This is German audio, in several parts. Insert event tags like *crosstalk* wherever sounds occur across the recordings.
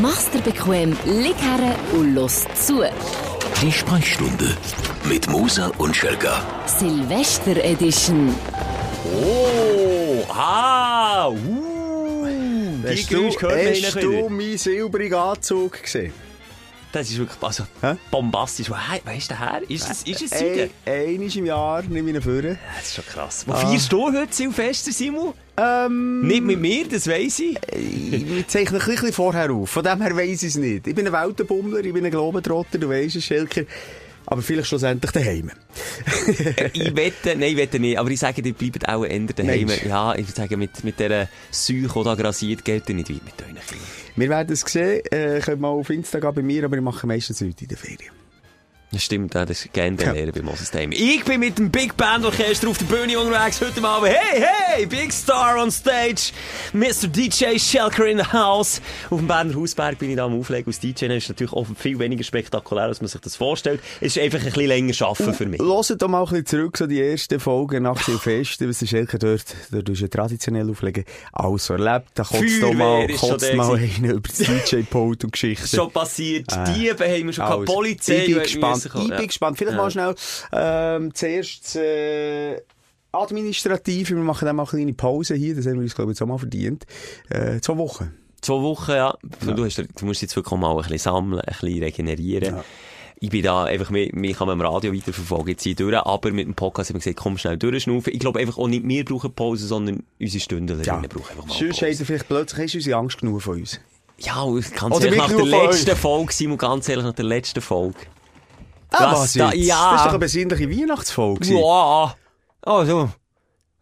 Mach's dir bequem, lieg her und los zu. Die Sprechstunde mit Musa und Schelga. Silvester Edition. Oh, ah, uh, die Hast du, Geräusche hört man hast du meinen silbrigen Anzug gesehen? Das ist wirklich also, Hä? bombastisch. Wo he- weißt du her? Ist es, ist es einmal im Jahr nehme ich ihn vor. Das ist schon krass. Wo feierst du heute Silvester, Simon? Ähm, Nicht mit mir, das weiss ich. ich zeichne ein bisschen vorher auf. Von dem her weiss ich es nicht. Ich bin ein Weltenbummler, ich bin ein Globetrotter, du weisst es, Schelker. Aber vielleicht schlussendlich daheim. ich wette, nein, ich wette nicht, aber ich sage, die bleiben auch eher daheim. Mensch. Ja, ich sagen, mit, mit dieser Seuche, die da grasiert, geht nicht weit mit euren Kindern. Wir werden es sehen. Äh, könnt mal auf Instagram bei mir, aber ich mache meistens heute in der Ferien. Das stimmt, ja, das ist gerne Ja. Lehrer bei Moses Daheim. Ich bin mit dem Big Band Orchester auf der Bühne unterwegs heute Abend. Hey, hey, Big Star on Stage. Mr. DJ Shelker in the house. Auf dem Berner Hausberg bin ich da am Auflegen als DJ. Das ist natürlich auch viel weniger spektakulär, als man sich das vorstellt. Es ist einfach ein bisschen länger arbeiten für mich. Hört doch mal ein bisschen zurück, so die ersten Folgen nach Silvester, was der Schelker dort, dort ist ja traditionell auflegen, alles erlebt. Da kotzt doch mal, ist kotzt mal einer über das DJ-Pult und Geschichten. Schon passiert. Äh, Diebe haben wir schon gehabt. Polizei. Ich bin die gespannt. Ich bin Ja. gespannt. Vielleicht Ja. mal schnell ähm, zuerst äh, administrativ. Wir machen dann mal eine kleine Pause hier. Das haben wir uns, glaube ich, jetzt auch mal verdient. Äh, zwei Wochen. Zwei Wochen, ja. Du, hast, du musst jetzt wirklich mal ein bisschen sammeln, ein bisschen regenerieren. Ja. Ich bin da einfach, mich, kann man im Radio weiterverfolgen, jetzt hier durch, aber mit dem Podcast haben wir gesagt, komm schnell durchschnaufen. Ich glaube einfach auch nicht wir brauchen Pause, sondern unsere Stündlerinnen brauchen einfach mal Sonst Pause. vielleicht plötzlich ist unsere Angst genug von uns. Ja, ganz Oder ehrlich, nach der letzten euch. Folge, Simon, ganz ehrlich, nach der letzten Folge. Ah, Was was da- ja. Das ist doch eine besinnliche Weihnachtsfolge. gewesen. Ja. Also,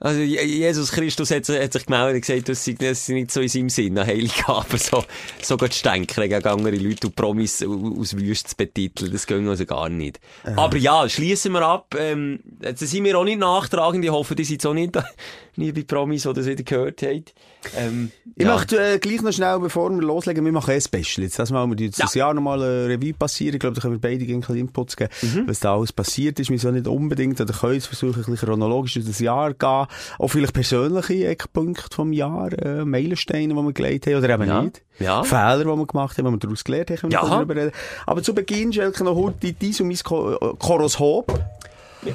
also Je- Jesus Christus hat, sich- hat sich gemeldet und gesagt, das sei, das sei nicht so in seinem Sinn, ein Heiliggabe, *laughs* so, so zu stänken gegen andere Leute und Promis aus Wüste zu betiteln, das ging also gar nicht. Aber ja, schließen wir ab, ähm, jetzt sind wir auch nicht nachtragend, ich hoffe, die sind so nicht, nie *laughs* bei Promis, die das wieder gehört haben. Ähm, Ich ja. möchte äh, gleich noch schnell, bevor wir loslegen, wir machen ein Special. Jetzt, das mal, wir jetzt das Jahr nochmal eine Revue passieren. Ich glaube, da können wir beide ein bisschen Inputs geben, Mhm. was da alles passiert ist. Wir sollen nicht unbedingt, oder können jetzt versuchen, ein bisschen chronologisch durch das Jahr gehen. Auch vielleicht persönliche Eckpunkte vom Jahr, äh, Meilensteine, die wir gelegt haben, oder eben Ja. nicht. Ja. Fehler, die wir gemacht haben, die wir daraus gelernt haben, wir Ja. darüber reden. Aber zu Beginn, Schelke, noch heute dies und mein Choroskop.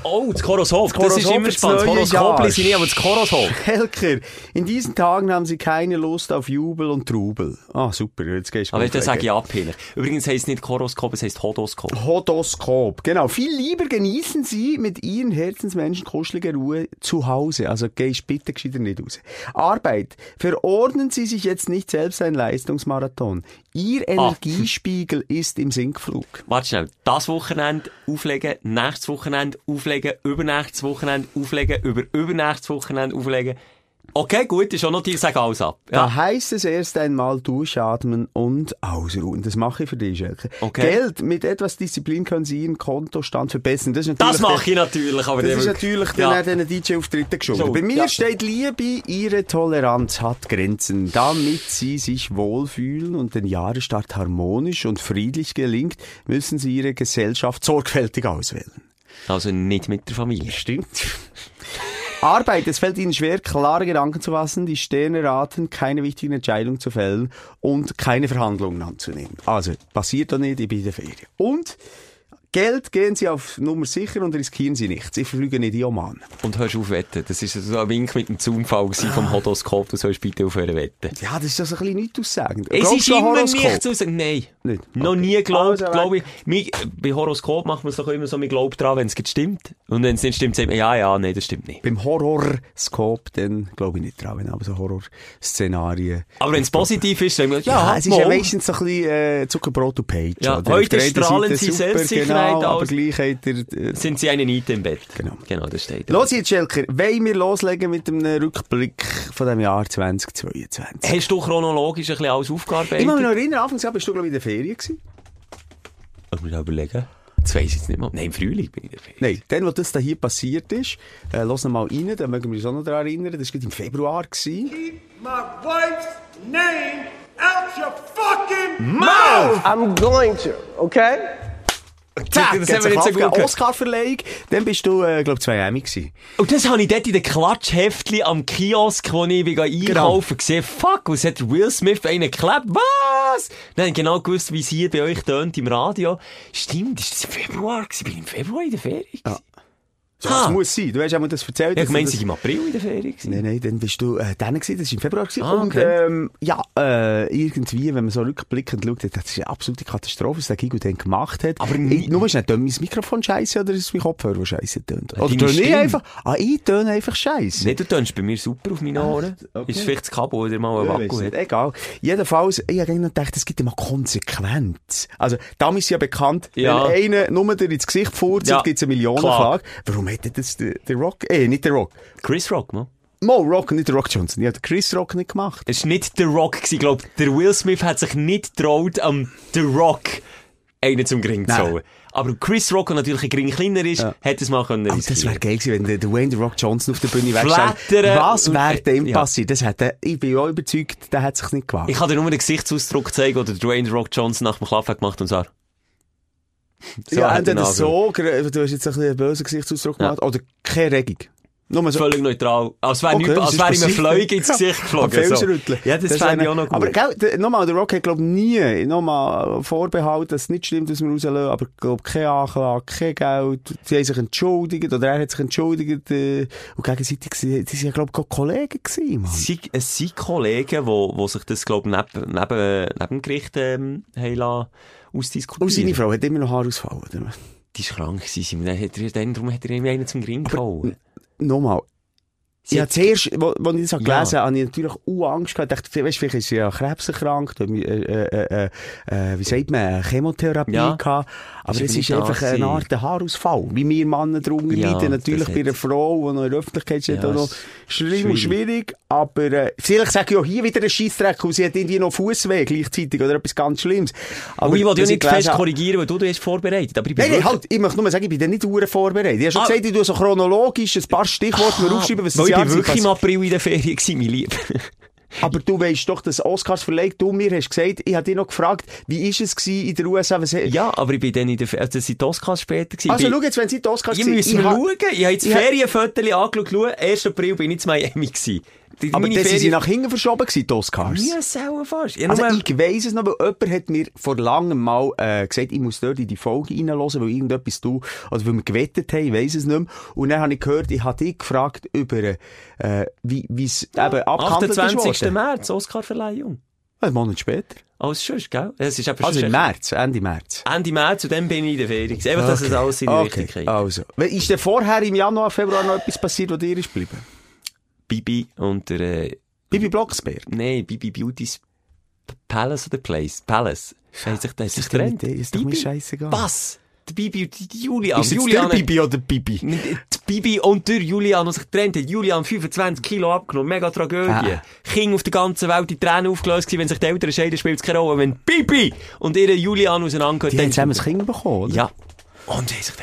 Oh, das Choroshop, das, Choroshop ist immer spannend. Das Jahr. lese ich nicht, aber das Choroshop. *laughs* Helker, in diesen Tagen haben Sie keine Lust auf Jubel und Trubel. Ah, super, jetzt gehst du Aber das sage ich abhängig. Übrigens heisst es nicht Choroskop, es heisst Hodoskop. Hodoskop, genau. Viel lieber genießen Sie mit Ihren Herzensmenschen kuschelige Ruhe zu Hause. Also gehst bitte gescheiter nicht raus. Arbeit. Verordnen Sie sich jetzt nicht selbst ein Leistungsmarathon. Ihr Energiespiegel ist im Sinkflug. Warte schnell. Das Wochenende auflegen, nächstes Wochenende auflegen, übernächstes Wochenende auflegen, über übernächstes Wochenende auflegen. Okay, gut, ist auch noch dir, sag alles ab. Da Ja. heißt es erst einmal durchatmen und ausruhen. Das mache ich für dich, Schelke. Okay. Geld. Mit etwas Disziplin können Sie Ihren Kontostand verbessern. Das, ist Das mache ich natürlich, aber Das ist natürlich ja. dann den DJ-Auftritten geschuldet. So, Bei mir ja. steht Liebe, Ihre Toleranz hat Grenzen. Damit Sie sich wohlfühlen und den Jahresstart harmonisch und friedlich gelingt, müssen Sie Ihre Gesellschaft sorgfältig auswählen. Also nicht mit der Familie. Stimmt. Arbeit, es fällt Ihnen schwer, klare Gedanken zu fassen. Die Sterne raten, keine wichtigen Entscheidungen zu fällen und keine Verhandlungen anzunehmen. Also, passiert doch nicht, ich bin in der Ferien. Und Geld gehen Sie auf Nummer sicher und riskieren Sie nichts. Ich fliege nicht in Oman. Und hörst auf wetten. Das ist so ein Wink mit dem Zoom-Fall gewesen vom Hodoskop. Du sollst bitte aufhören wetten. Ja, das ist also ein bisschen nichts aussagend. Es Glaubst ist immer Horoskop? nichts zu sagen. Nein. Nicht? Noch Okay. nie geglaubt, Also, glaube ich. Mi- Bei Horoskop macht man es doch immer so, man glaubt dran, wenn es stimmt. Und wenn es nicht stimmt, sagt man, ja, ja, nein, das stimmt nicht. Beim Horrorskop, dann glaube ich nicht dran, wenn aber so Horrorszenarien. Aber wenn es positiv ist, wir, ja, Ja, es ist ja meistens so ein bisschen äh, Zuckerbrot und Page. Ja, heute strahlen Sie super, Selbstsicherheit genau, aber aus. gleich hat er... Äh, Sind sie eine Niete im Bett? Genau. Genau, das steht. da. Los jetzt, Schelker, wollen wir loslegen mit einem Rückblick von dem Jahr 2022? Hast du chronologisch ein bisschen alles aufgearbeitet? Ich muss mich noch erinnern, Anfangsjahr bist du, glaube ich, in der Ferien gewesen. Ich muss überlegen. Das weiss ich jetzt nicht mal. Nein, im Frühling bin ich in der Ferien. Nein, dann, wo das da hier passiert ist, äh, los noch mal rein, da mögen wir uns auch noch daran erinnern, das war gerade im Februar. Gewesen. Keep my wife's name out your fucking I'm going to, okay? Zack, das haben wir nicht so gut. Oscar-Verleihung. Dann bist du, äh, glaub zwei Emmy gewesen. Und das habe ich dort in den Klatschheftli am Kiosk, wo ich bin einkaufen gesehen. Fuck, was hat Will Smith bei ihnen geklebt? Was? Dann ich genau gewusst, wie es hier bei euch tönt im Radio. Stimmt, ist das im Februar gewesen? Bin ich im Februar in der Ferie? Ja. So, Ah. das muss sein. Du hast ja mal das erzählt. Ja, ich meine, sie im April in der Ferie gewesen. Nein, nein, dann bist du äh, dann gewesen, das war im Februar gewesen. Ah, Und okay. ähm, ja, äh, irgendwie, wenn man so rückblickend schaut, das ist eine absolute Katastrophe, was der Gigo dann gemacht hat. Aber ich, nur ist nicht mein Mikrofon scheiße oder ist mein Kopfhörer, der scheiße tönt? Oder töne ich einfach? Ah, ich töne einfach scheiße. Nee, du tönst bei mir super auf meine Ohren. okay. Ist vielleicht das Kabel oder mal ein Ja, Akku hat. Egal. Jedenfalls, ich habe gedacht, es gibt immer Konsequenz. Also, damals ist ja bekannt, Ja. wenn einer nur dir ins Gesicht furzt, Ja. gibt es eine Millionenklage. Warum hätte das der, der Rock, eh, nicht der Rock. Chris Rock, man. Mo Rock, nicht der Rock Johnson. Ich habe Chris Rock nicht gemacht. Es war nicht der Rock, ich glaube, der Will Smith hat sich nicht getraut, am The Rock einen zum Gring zu holen. Aber Chris Rock, der natürlich ein Gring kleiner ist, hätte es mal können Oh, das wäre geil gewesen, wenn der Dwayne The Rock Johnson auf der Bühne. Flattern Was wäre dem ja. passiert? Das hätte, ich bin auch überzeugt, der hat sich nicht gewagt. Ich kann dir nur den Gesichtsausdruck zeigen, den Dwayne The Rock Johnson nach dem hat gemacht und so. *laughs* so ja, er entweder so, du hast jetzt ein bisschen einen bösen Gesichtsausdruck gemacht, oder keine Regung. Nur so. Völlig neutral. Als wäre Okay, als wäre ihm ein? Fleuge ins Gesicht *laughs* geflogen. So. Ja, das, Das fände ich auch noch gut. Aber gell, nochmal, der Rock hat, glaub nie, nochmal Vorbehalt, dass es nicht stimmt, dass wir rauslassen, aber glaub, keine Anklage, kein Geld. Sie haben sich entschuldigt, oder er hat sich entschuldigt, äh, und gegenseitig, sie, die sind ja, glaub ich, Kollegen gewesen, Mann. Sind- es sind Kollegen, wo sich das, glaube ich, neben, neben, neben dem Gericht ähm, haben lassen, ausdiskutieren. Und seine Frau hat immer noch Haarausfall, oder? Die ist krank gewesen. Dann hat er, dann, darum hat er irgendwie einen zum Gring gehauen. Nochmal. Sie Ja, hat- zuerst, wo, wo ich das Ja. gelesen habe, ich natürlich auch Angst gehabt. Ich dachte, weißt, vielleicht ist sie ja krebserkrankt, äh, äh, äh, äh, wie sagt man, Chemotherapie Ja. gehabt. Aber es ist einfach da eine. Art Haarausfall. Wie wir Männer darunter Ja, leiden. Natürlich bei einer Frau, die noch in der Öffentlichkeit steht, Ja, noch schlimm und schwierig. schwierig. Aber, äh, vielleicht sage ich auch hier wieder einen Scheissdreck, und sie hat irgendwie noch Fußweh gleichzeitig oder etwas ganz Schlimmes. Aber ich wollte ja nicht fest korrigieren, weil du, du hast vorbereitet. Aber ich bin Nein, nein, halt, ich möchte nur sagen, ich bin dann nicht vorbereitet. Ich habe schon Ah. gesagt, ich tue so chronologisch ein paar Stichworte mir Ah, aufschreiben, was Jahr wirklich im. April in der Ferien gewesen, mein Lieb. *laughs* Aber du weißt doch, dass Oscars verlegt, du mir hast gesagt, ich habe dich noch gefragt, wie ist es in der USA? Was, ja, aber ich bin dann in der Ferien, also sind die Oscars später gewesen. also Ich bin- schau jetzt, wenn sie die Oscars Ich müssen wir ha- schauen. Ich habe jetzt ich Ferienfotos angeschaut. Schau, 1. April bin ich in Miami gewesen. Die- Aber das sind sie nach hinten verschoben gewesen, die Oscars. Ja, selber fast. Ja, Also ich weiss es noch, weil jemand hat mir vor langem mal äh, gesagt, ich muss dort in die Folge reinhören, weil irgendetwas du, oder weil wir gewettet haben, ich weiss es nicht mehr. Und dann habe ich gehört, ich habe dich gefragt über, äh, wie es eben abgehandelt ist 28. worden. März, Oscarverleihung. Einen Monat später. Alles sonst, gell? Es ist eben Also im März, Ende März. Ende März und dann bin ich in der Ferien. gewesen. Einfach, dass es alles in die Okay, Richtung geht. also. Ist denn vorher im Januar, Februar noch etwas passiert, was dir ist geblieben? Bibi und der, äh, Bibi Blocksberg. nee, Bibi Beauty's Palace oder Place? Palace. Hat sich, hat sich doch getrennt. ist doch mir Bibi? scheißegal. Was? Die Bibi, die, die Julian. Ist Julian der Bibi oder Bibi? Die Bibi und der Julian, die sich getrennt haben. Julian 25 Kilo abgenommen. Mega Tragödie. Ah. Kinder auf der ganzen Welt die Tränen aufgelöst gewesen. Wenn sich die Eltern scheiden, spielt es keine Rolle. Wenn Bibi und ihre Julian auseinandergehen, Die haben zusammen ein Kind bekommen, oder? Ja. Und sie haben sich.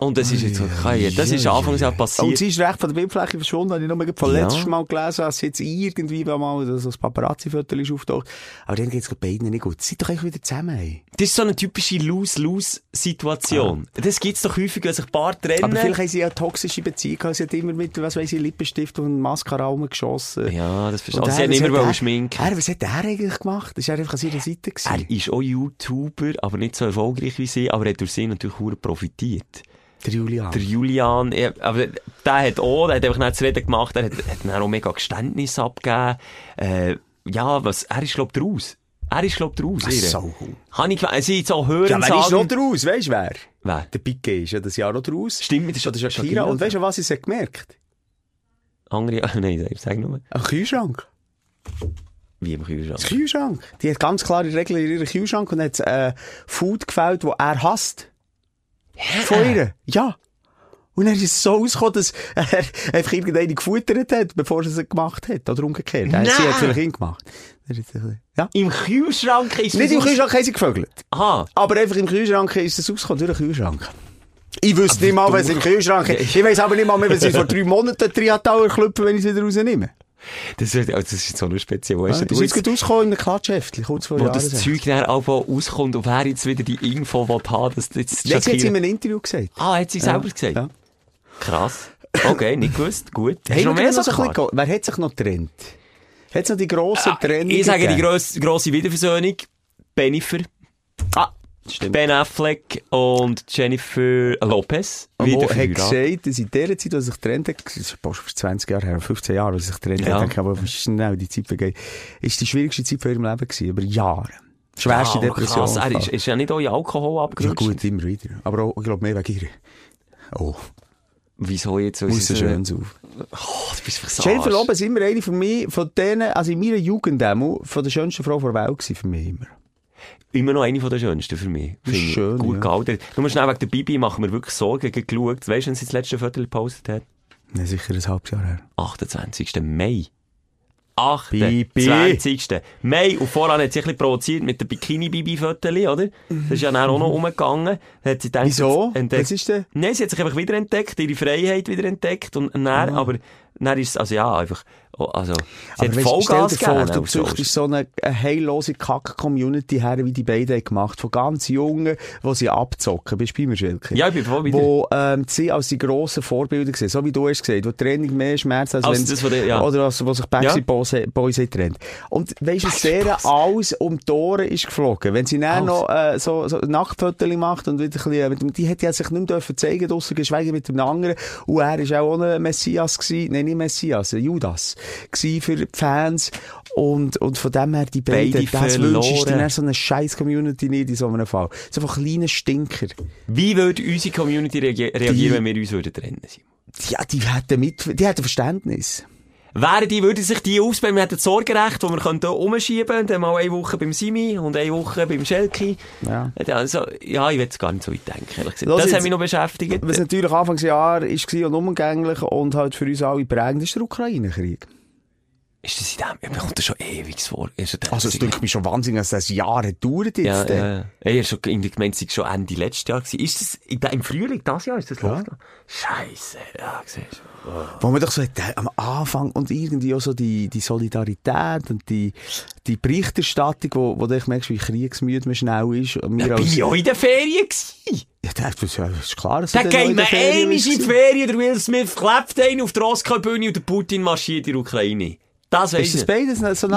Und das ist jetzt, okay, das ist Anfangsjahr passiert. Und sie ist recht von der Bildfläche verschwunden, habe ich nur von Ja. letztes Mal gelesen, dass sie jetzt irgendwie mal so ein Paparazzi-Foto ist auftaucht. Aber dann geht es beiden nicht gut. Seid doch eigentlich wieder zusammen, ey. Das ist so eine typische Lose-Lose-Situation. Das gibt's doch häufig, wenn sich Paar trennen. Aber vielleicht haben sie ja eine toxische Beziehung gehabt. Sie hat immer mit, was weiss ich, Lippenstift und Mascara rumgeschossen. ja, das verstehe Und ich. Sie haben was immer hat wollen er- schminken. Er, was hat er eigentlich gemacht? Ist er einfach an seiner Seite gewesen? Er ist auch YouTuber, aber nicht so erfolgreich wie sie, aber er hat durch sie natürlich hure profitiert. Der Julian. Der Julian, er, aber der hat auch, der hat einfach nicht zu reden gemacht, er hat, hat dann auch mega Geständnis abgegeben. Äh, ja, was, er ist glaub draus. Er ist glaub draus. Ach, so. Habe ich sie jetzt auch hören ja, wer ist noch draus? Du wer? Wer? Der Piquet ist ja das Jahr noch draus. Stimmt, das ist, ist Shakira. Und weißt du, was hat gemerkt? Andere, *laughs* nein, sag nur. Ein Kühlschrank. Wie im Kühlschrank. Das Kühlschrank. Die hat ganz klare Regeln in ihrem Kühlschrank und hat äh, Food gefällt, das er hasst. Von ihr. Ja. Und dann ist es so ausgekommen, dass er einfach irgendeine gefuttert hat, bevor sie es gemacht hat. Oder umgekehrt. Nein. Sie hat vielleicht ihn gemacht. Ja. Im Kühlschrank ist Nicht das im Kühlschrank haben sie gevögelt. Aha. Aber einfach im Kühlschrank ist es rausgekommen, durch den Kühlschrank. Ich wüsste nicht mal, was im Kühlschrank ist. Ich weiss aber nicht mal mehr, was ich vor drei Monaten Triatauer klüpfen, wenn ich es wieder rausnehme. Das ist, also das ist so nur speziell. Weißt Ja, ist jetzt gerade rausgekommen in einem Klatschheftchen, kurz vor wo das. Zeug dann einfach rauskommt und wer jetzt wieder die Info will haben, dass das jetzt hat sie in schockiert- einem Interview gesagt. Ah, hat sie selber gesagt? Ja. Krass. Okay, nicht gewusst. Gut. Hey, noch mehr so ge- wer hat sich noch getrennt? Hat es noch die grossen Trennungen Ich sage die grosse, grosse Wiederversöhnung. Bennifer, Ah, stimmt. Ben Affleck und Jennifer Lopez. Wieder wo hat gesagt, dass in der Zeit, als sich getrennt hat, das ist fast vor 20 Jahre her, 15 Jahre, als sich getrennt Ja. hat, aber schnell die Zeit vergeht, ist die schwierigste Zeit von ihrem Leben gewesen, über Jahre. Schwerste Ah, Depression. Krass, er ist, ist ja nicht euer Alkohol ja abgerutscht. gut, immer wieder. Aber auch, ich glaube, mehr wegen ihr. Oh, Wieso jetzt? muss so schön auf. Oh, du bist so Jennifer. Lopez immer eine von mir, von denen, also in meiner Jugend von der schönsten Frau der Welt gewesen, für mich immer. Immer noch eine von der schönsten für mich. Schön, Gut ja. gealtert. Nur schnell wegen der Bibi machen wir wirklich Sorgen geschaut. Weißt du, wenn sie das letzte Viertel gepostet hat? Ja, sicher ein halbes Jahr her. 28. Mai. Bibi. 28. Mai. Und voran hat sie ein bisschen provoziert mit dem Bikini-Bibi-Viertel, oder? Das ist ja dann auch noch umgegangen. Da hat sie gedacht, Wieso? entdeckt- Was ist denn? Nein, sie hat sich einfach wieder entdeckt, ihre Freiheit wieder entdeckt. Und dann, aber dann ist es, also ja, einfach, also, sie hat Aber Vollgas stell dir vor, du züchtest so eine, eine heillose Kack-Community her, wie die beiden gemacht, von ganz Jungen, die sie abzocken. Bist du bei mir, Schelke? Ja, ich bin voll bei dir. Wo, ähm, sie als die grossen Vorbilder gesehen, so wie du hast gesagt, wo Training mehr Schmerz als, Als wenn das der- ja. oder als, wo sich Backstreet Boys, Boys getrennt. Und weisst du, sehr alles um die Ohren ist geflogen. Wenn sie dann Alles. noch, äh, so, so Nacktfotos macht und wieder ein bisschen, äh, die hätte ja sich nicht mehr dürfen zeigen, draussen geschweige mit dem anderen. Und er ist auch ein Messias gewesen, nein, nicht Messias, Judas, gewesen für die Fans. Und, und von dem her, die beiden, Beide das wünschst du dir verloren. so eine scheiß Community nicht in so einem Fall. So einfach kleine Stinker. Wie würde unsere Community reagi- reagieren, wenn wir uns würden trennen würden? Ja, die hätten mit, die hätten Verständnis. Wären die, würden sich die ausbauen, wir hätten das Sorgerecht, das wir könnten umschieben, dann mal eine Woche beim Simi und eine Woche beim Schelki. Ja. Also, ja, ich will es gar nicht so weit denken, ehrlich gesagt. Los Das jetzt. hat mich noch beschäftigt. Was natürlich Anfangsjahr war und umgänglich und halt für uns alle prägend, ist der Ukraine-Krieg. Ist das in dem, mir kommt das schon ewig vor. Ist das- Also, es klingt mir schon wahnsinnig, dass das Jahr hat gedauert jetzt. ja, ja, ja. Ey, schon, in der Gemeinde war schon Ende letztes Jahr. gewesen. Ist das, in, im Frühling, das Jahr, ist das Ja. losgegangen? Scheisse, ja, siehst du. Wo man doch so hat, äh, am Anfang und irgendwie auch so die, die Solidarität und die, die Berichterstattung, wo, wo du merkst, wie kriegsmüde man schnell ist. Und wir Ja, bin als, ich auch in der Ferien gewesen. ja, das, das ist klar, dass Da der Ferien einmal in die. Ferien, der Will Smith klebt einen auf der Oscar-Bühne und der Putin marschiert in die Ukraine. Das weiss Ist das beides so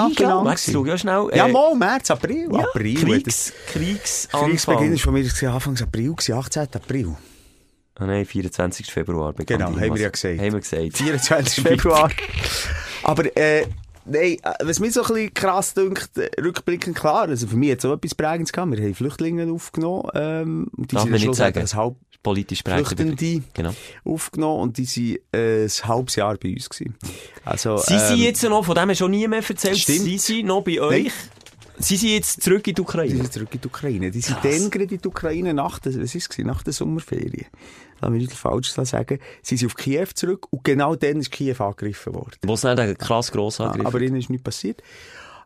schau ja schnell. Ja, mal, März, April. ja, April. Kriegs, Kriegsanfang. Kriegsbeginn ist von mir Anfang April, gewesen, 18. April. Ah, nein, 24. Februar. Genau, haben wir ja gesagt. Haben wir gesagt. 24. Februar. Aber, äh, nein, äh, was mir so ein bisschen krass dünkt, äh, rückblickend klar, also für mich hat es auch etwas Prägendes gehabt. Wir haben Flüchtlinge aufgenommen, ähm, und die Darf sind nicht sagen. ein halb Politisch prägend. Flüchtende Genau. aufgenommen und die sind äh, ein halbes Jahr bei uns gewesen. Also, Sie sind ähm, jetzt noch, von dem hast du schon nie mehr erzählt, Stimmt. Sie sind noch bei euch. Sie sind jetzt zurück in die Ukraine. sind zurück in die Ukraine. Die sind Krass. dann gerade in die Ukraine nach der, was ist es, nach der Sommerferien. Lass mich nicht falsch sagen. Sie sind auf Kiew zurück und genau dann ist Kiew angegriffen worden. Wo es nicht krass gross Ja, angegriffen aber ihnen ist nichts passiert.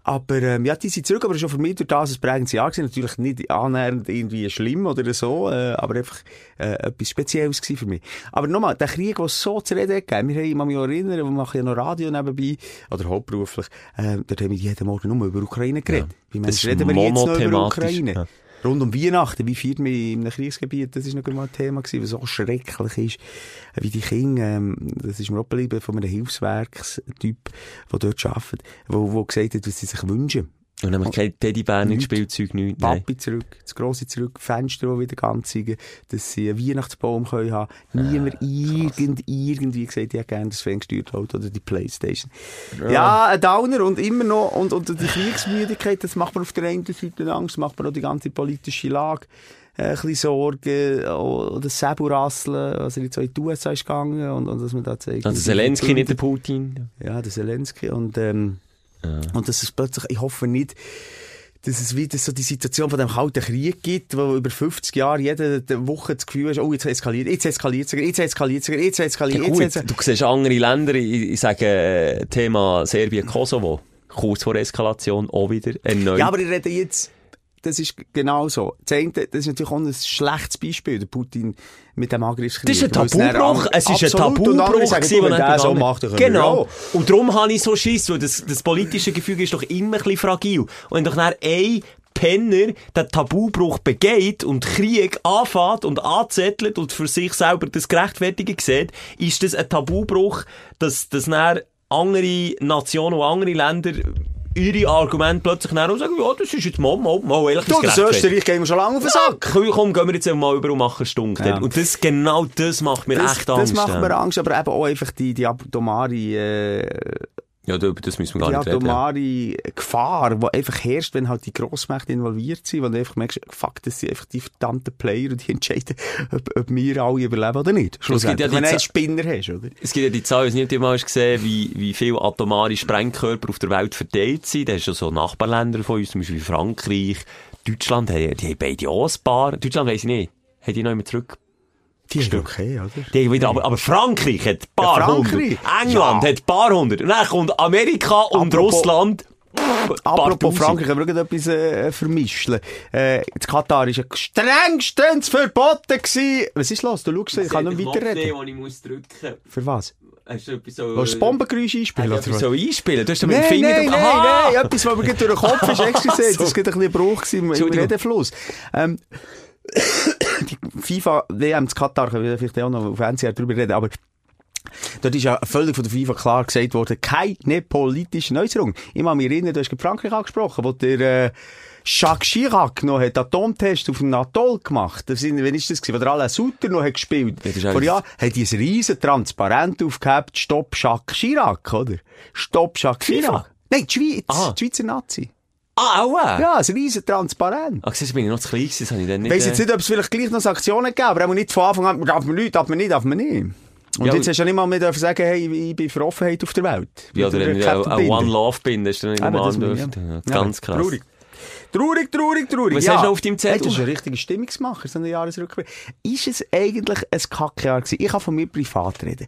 Aber ähm, ja, die sind zurück, aber schon für mich durch das ein prägendes Jahr gewesen. Natürlich nicht annähernd irgendwie schlimm oder so, äh, aber einfach äh, etwas Spezielles gewesen für mich. Aber nochmal, der Krieg, der so zu reden gegeben, wir haben, ich mich erinnern, wir machen ja noch Radio nebenbei, oder hauptberuflich, äh, dort haben wir jeden Morgen nur über Ukraine geredet. Wie Das Mensch, ist reden wir jetzt noch über Ukraine? ja. Rund um Weihnachten, wie feiert man in einem Kriegsgebiet, das ist noch mal ein Thema gewesen, was so schrecklich ist, wie die Kinder, ähm, das ist mir auch geblieben von einem Hilfswerkstyp, der dort arbeitet, wo, wo gesagt hat, was sie sich wünschen. Und dann haben wir kein Teddybär, nicht. Spielzeug, nichts. Nein. Papi zurück, das Grosse zurück, Fenster, die wieder ganz zeigen, dass sie einen Weihnachtsbaum können haben. Niemand irgend, irgendwie gesagt, ich hätte gerne das Ferngesteuerauto oder die Playstation. Ja. ein Downer und immer noch, und, und die Kriegsmüdigkeit, das macht man auf der einen Seite Angst, macht man auch die ganze politische Lage. Äh, ein bisschen Sorgen, oder das Säbelrasseln, als er jetzt auch in die USA ist gegangen, und, und dass man da zeigt. Also Zelensky, nicht der Putin. Ja, der Zelensky. Und, ähm, und dass es plötzlich, ich hoffe nicht, dass es wieder so die Situation von dem kalten Krieg gibt, wo über 50 Jahre jede Woche das Gefühl hast, oh, jetzt eskaliert, jetzt eskaliert es, jetzt eskaliert es, jetzt eskaliert Ja, es, jetzt eskaliert du siehst andere Länder, ich, ich sage, äh, Thema Serbien-Kosovo, kurz vor Eskalation, auch wieder erneut. Ja, aber ich rede jetzt das ist genau so. Das, eine, das ist natürlich auch ein schlechtes Beispiel, der Putin mit dem Angriffskrieg. Das ist ein Tabubruch. Es ist ein Tabubruch, den er so macht, Genau. Und darum habe ich so Schiss, weil das, das politische Gefüge ist doch immer ein bisschen fragil. Und wenn doch dann ein Penner den Tabubruch begeht und Krieg anfängt und anzettelt und für sich selber das gerechtfertigt sieht, ist das ein Tabubruch, dass, dass dann andere Nationen und andere Länder ihre Argumente plötzlich dann auch sagen, ja, das ist jetzt mal, mal, mal, ehrlich, Du, das. Österreich gehen wir schon lange auf den Sack. Komm, komm, gehen wir jetzt mal über und machen Stunk. Ja. Und das, genau das macht mir Das, echt Angst. das macht ja. mir Angst, aber eben auch einfach die, die atomare, äh, Ja, das müssen wir die gar nicht reden. ja. atomare Gefahr, die einfach herrscht, wenn halt die Grossmächte involviert sind, weil du einfach merkst, fuck, das sind einfach die verdammten Player und die *laughs* entscheiden, ob, ob wir alle überleben oder nicht. Schlussendlich, ja die wenn du einen Spinner hast, oder? Es gibt ja die Zahl, ich nicht, ob du mal hast gesehen wie, wie viele atomare Sprengkörper auf der Welt verteilt sind. Da hast du so Nachbarländer von uns, zum Beispiel Frankreich, Deutschland, die, die haben beide auch ein paar. Deutschland weiss ich nicht. Haben die noch immer zurück? Die ist okay, oder? Die haben wieder, aber, aber Frankreich hat ein paar Ja, hundert. England Ja. hat ein paar hundert. Und dann kommt Amerika und Apropos- Russland. ein paar Apropos tausend. Frankreich, können wir irgendetwas äh, vermischen. Äh, in Katar war ja strengstens verboten gewesen. Was ist los? Du schaust, ich kann nicht weiterreden. den ich muss drücken. Für was? Hast du etwas so... Willst du das Bombengeräusch einspielen? Hast du so einspielen? Du hast mit dem Nein, Finger... nein, nein, Aha! nein, etwas, was mir gerade durch den Kopf *laughs* ist, extra So. Das ist gerade ein bisschen Bruch gewesen im- im. Redefluss. Ähm, die FIFA-WM zu Katar, können wir vielleicht auch noch auf NCR drüber reden, aber Dort ist ja völlig von der FIFA klar gesagt worden, keine politische Äußerung. Ich kann mich erinnern, du hast Frankreich angesprochen, wo der äh, Jacques Chirac noch hat Atomtest auf dem Atoll gemacht. Das sind, wann ist das gewesen? Wo der Alain Sutter noch hat gespielt. Ja, ist Vor Jahren hat die ein riesen Transparent aufgehabt, Stopp Jacques Chirac, oder? Stopp Jacques FIFA? Chirac. Nein, die Schweiz, die Schweizer Nazi. Ah, auch? äh? Ja, ein riesen Transparent. Ach, siehst du, bin ich noch zu klein gewesen, das habe ich dann Ich nicht... weiss jetzt äh, nicht, ob es vielleicht gleich noch Sanktionen gegeben aber auch nicht von Anfang an, darf man nicht, darf man nicht, darf man nicht. Und Ja, jetzt hast du ja nicht mal mehr dürfen sagen, hey, ich bin für Offenheit auf der Welt. Ja, oder wenn der du Captain ein Binder. One Love bin, das ist dann nicht ja. Ja, Ja, Ganz krass. Traurig. Traurig, traurig, traurig. Was ja. hast du auf deinem Zettel? Hey, das ist ein richtiger Stimmungsmacher, so ein Jahresrückblick. Ist es eigentlich ein Kackejahr gewesen? Ich kann von mir privat reden.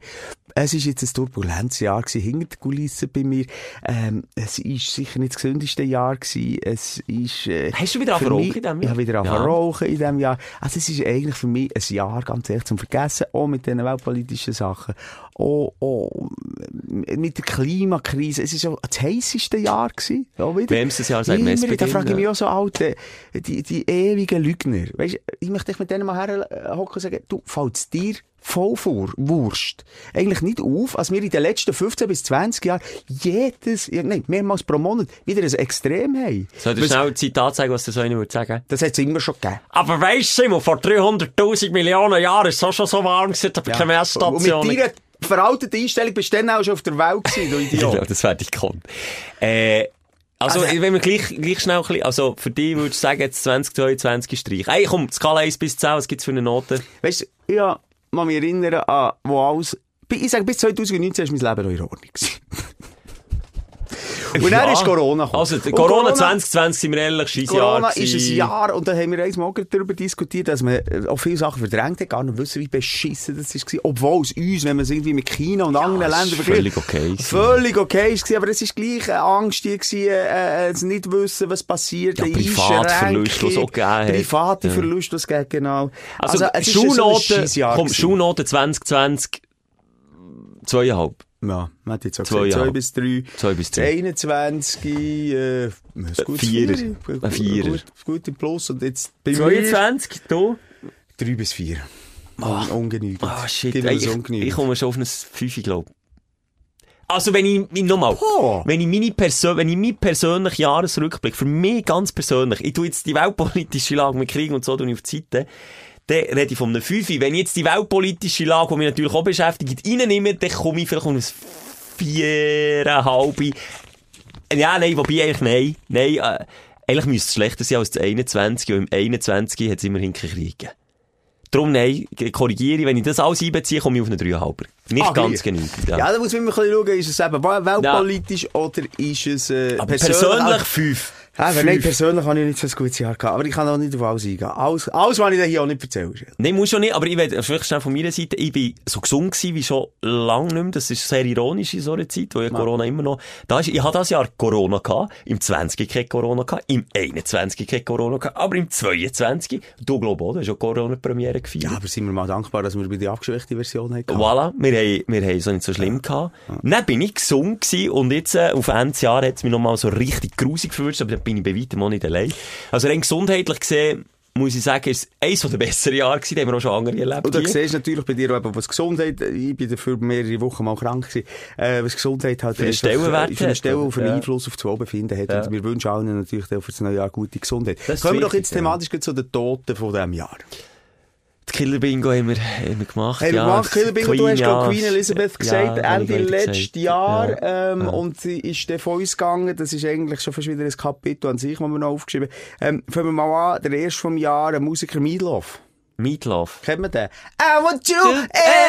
Es ist jetzt ein turbulentes Jahr gewesen, hinter den Kulissen bei mir. Ähm, es ist sicher nicht das gesündeste Jahr gewesen. Es ist, äh, Hast du wieder angefangen in diesem Ich Jahr? habe wieder Ja. angefangen rauchen in diesem Jahr. Also es ist eigentlich für mich ein Jahr, ganz ehrlich, zum Vergessen. Auch mit diesen weltpolitischen Sachen. Auch, auch mit der Klimakrise. Es ist so das heisseste Jahr gewesen. Auch wieder. Wärmstes Jahr seit Messbeginn, Da frage ich mich ja. auch so alte, die, die ewigen Lügner. Weißt, ich möchte dich mit denen mal herhocken und sagen, du, fällt's dir voll vor, Wurst. Eigentlich nicht auf, als wir in den letzten 15 bis 20 Jahren jedes, ja, nein, mehrmals pro Monat wieder ein Extrem haben. Soll ich dir schnell ein Zitat sagen, was der so einer würde sagen? Das hat es immer schon gegeben. Aber weisst du, Simon, vor 300'000 Millionen Jahren ist es auch schon so warm gewesen, da keine Und Messstation. mit deiner veralteten Einstellung bist du dann auch schon auf der Welt gewesen, du Genau, *laughs* Idiot. das fertig kommt. Äh, also, Also- wenn wir gleich, gleich schnell ein bisschen, also, für dich würdest du sagen, jetzt 2022 ist Streich. Ey, komm, Skala 1 bis 10, was gibt's für eine Note? Weißt du, ja, man mich erinnern an, wo alles, ich sage, bis 2019 ist mein Leben noch in Ordnung gewesen. Und dann Ja. ist Corona gekommen. Also, Und Corona 2020, sind wir ehrlich, scheiß Jahr Corona ist ein. Jahr, und da haben wir einmal gerade darüber diskutiert, dass man äh, auch viele Sachen verdrängt hat, gar nicht wissen, wie beschissen das war. Obwohl es uns, wenn man es irgendwie mit China und anderen es Ländern vergleicht, völlig okay. Völlig okay war, aber es ist gleich eine Angst, die war, äh, äh, das nicht wissen, was passiert, Ja, die es auch gegeben hat. Private Ja. Verluste, die es gegeben genau. Also, es ist so ein Schulnoten, Scheissjahr komm. Schulnoten 2020, zweieinhalb. Ja, man hat jetzt auch Zwei gesagt, zwei bis drei. Zwei bis drei. 21, äh, ein gutes Vierer. Vieri. Gut- Ein Vierer. Gut, gut im Plus. Und jetzt bei mir 22, du? drei bis vier. Un ungenügend. Ah, shit. Gib mir Ey, ich, ungenügend. ich komme schon auf ein 5, glaube Also, wenn ich, nochmal, Oh. wenn ich meine Persön wenn ich meinen persönlichen Jahresrückblick, für mich ganz persönlich, ich tue jetzt die weltpolitische Lage mit Krieg und so tue ich auf die Seite, dann rede ich von einem 5. Wenn ich jetzt die weltpolitische Lage, die mich natürlich auch beschäftigt, reinnehme, dann komme ich vielleicht auf ein 4,5. Ja, nein, wobei eigentlich nein. Nein, äh, eigentlich müsste es schlechter sein als das 21, und im 21 hat es immerhin gegeben. Darum nein, korrigiere, wenn ich das alles einbeziehe, komme ich auf eine 3,5. Nicht Ah, ganz genügend. Ja. Ja, da muss man immer schauen, ist es eben wel- weltpolitisch oder ist es äh, Aber persönlich 5. Aber nein, persönlich habe ich nicht so ein gutes Jahr gehabt. Aber ich kann auch nicht auf alles eingehen. Alles, alles was ich dir hier auch nicht erzähle. Nein, muss schon nicht, aber ich will vielleicht schnell von meiner Seite, ich bin so gesund gewesen wie schon lange nicht mehr. Das ist sehr ironisch in so einer Zeit, wo ja Corona immer noch da ist. Ich hatte das Jahr Corona gehabt, im 20 kein Corona gehabt, im 21 kein Corona gehabt, aber im 22, du glaubst auch, du hast auch Corona-Premiere gefeiert. Ja, aber sind wir mal dankbar, dass wir bei der abgeschwächten Version hatten. Voilà, wir haben, wir haben so nicht so schlimm gehabt. Dann bin ich gesund gewesen und jetzt, äh, auf Ende Jahr hat es mich nochmal so richtig grusig gefühlt, aber bin ich bei weitem auch nicht allein. Also rein gesundheitlich gesehen, muss ich sagen, ist eins der besseren Jahre gewesen, haben wir auch schon andere erlebt. Und da siehst du natürlich bei dir, eben, was Gesundheit, ich bin dafür mehrere Wochen mal krank gewesen, äh, was Gesundheit halt Für einen einfach, Stellenwert äh, für einen hat, Stellen und für einen ja. Einfluss auf das Wohlbefinden hat. Ja. Und wir wünschen allen natürlich auch für das neue Jahr gute Gesundheit. Das Kommen wir doch jetzt thematisch ja. zu den Toten von diesem Jahr. Killer Bingo haben wir, haben wir gemacht. Hey, ja, gemacht, Killer Bingo, du hast gerade Queen Elizabeth ja, gesagt, ich Ende gesagt. Jahr, Ja, ähm, ja. und sie ist dann von uns gegangen, das ist eigentlich schon fast wieder ein Kapitel an sich, das wir noch aufgeschrieben haben. Ähm, fangen wir mal an, der erste vom Jahr, ein Musiker Meatloaf. Meatloaf. Kennt man den? I want you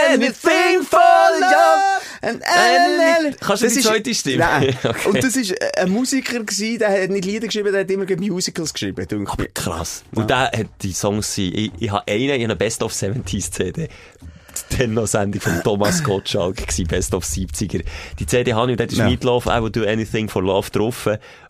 anything for love. And, and, Kannst du Das die zweite Stimme? Nein. *laughs* Okay. Und das ist ein Musiker gewesen, der hat nicht Lieder geschrieben, der hat immer Musicals geschrieben, Aber krass. Und der hat die Songs, sein. ich, ich habe einen in einer Best of 70s CD. Dann noch Sendung von Thomas *laughs* Gottschalk gewesen, Best of 70er. Die CD habe ich, dort ist Ja. Meatloaf, I will do anything for love drauf.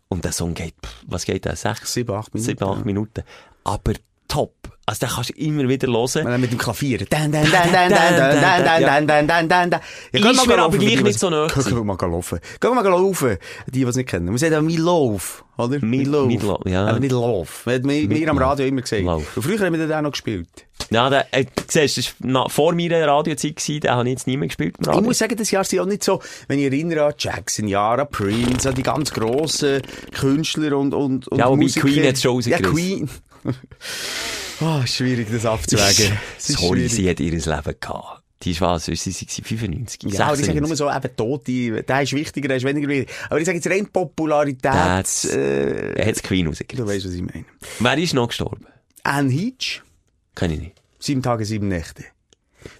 Und der Song geht, was geht der? Sechs? Sieben, acht Minuten. Sieben, acht ja. Minuten. Aber top. Also den kannst du immer wieder hören. Mit dem Klavier. Dan, dan, dan, dan, dan, dan, dan, dan, dan, dan. Ja, Ist mir aber gleich nicht so nahe Gehen wir mal laufen. Gehen wir mal laufen. Die, die es nicht kennen. Man sagt ja Meatloaf, oder? Mi- Meatloaf, ja. Aber nicht Lauf. Wir mir am Radio immer gesagt. Und früher haben wir den auch noch gespielt. Ja, der, äh, siehst, das war vor meiner Radiozeit, gewesen, den habe ich jetzt nie mehr gespielt Ich muss sagen, das Jahr sind auch nicht so, wenn ich erinnere an Jackson, Yara, Prince, an die ganz grossen Künstler und, und, und Ja, Musiker. Queen hat's schon Ja. Queen. Ah, schwierig, das abzuwägen. Sorry, schwierig. sie hat ihr Leben gehabt. Die ist was, sie sie 95, Ja, aber ich sage 96. nur so, eben Tote, der ist wichtiger, der ist weniger wichtig. Aber ich sage jetzt rein Popularität, That's- äh, Er hat die Queen du rausgerissen. weißt, was ich meine. Wer ist noch gestorben? Anne Hitch, Kenn ich nicht. sieben Tage, sieben Nächte.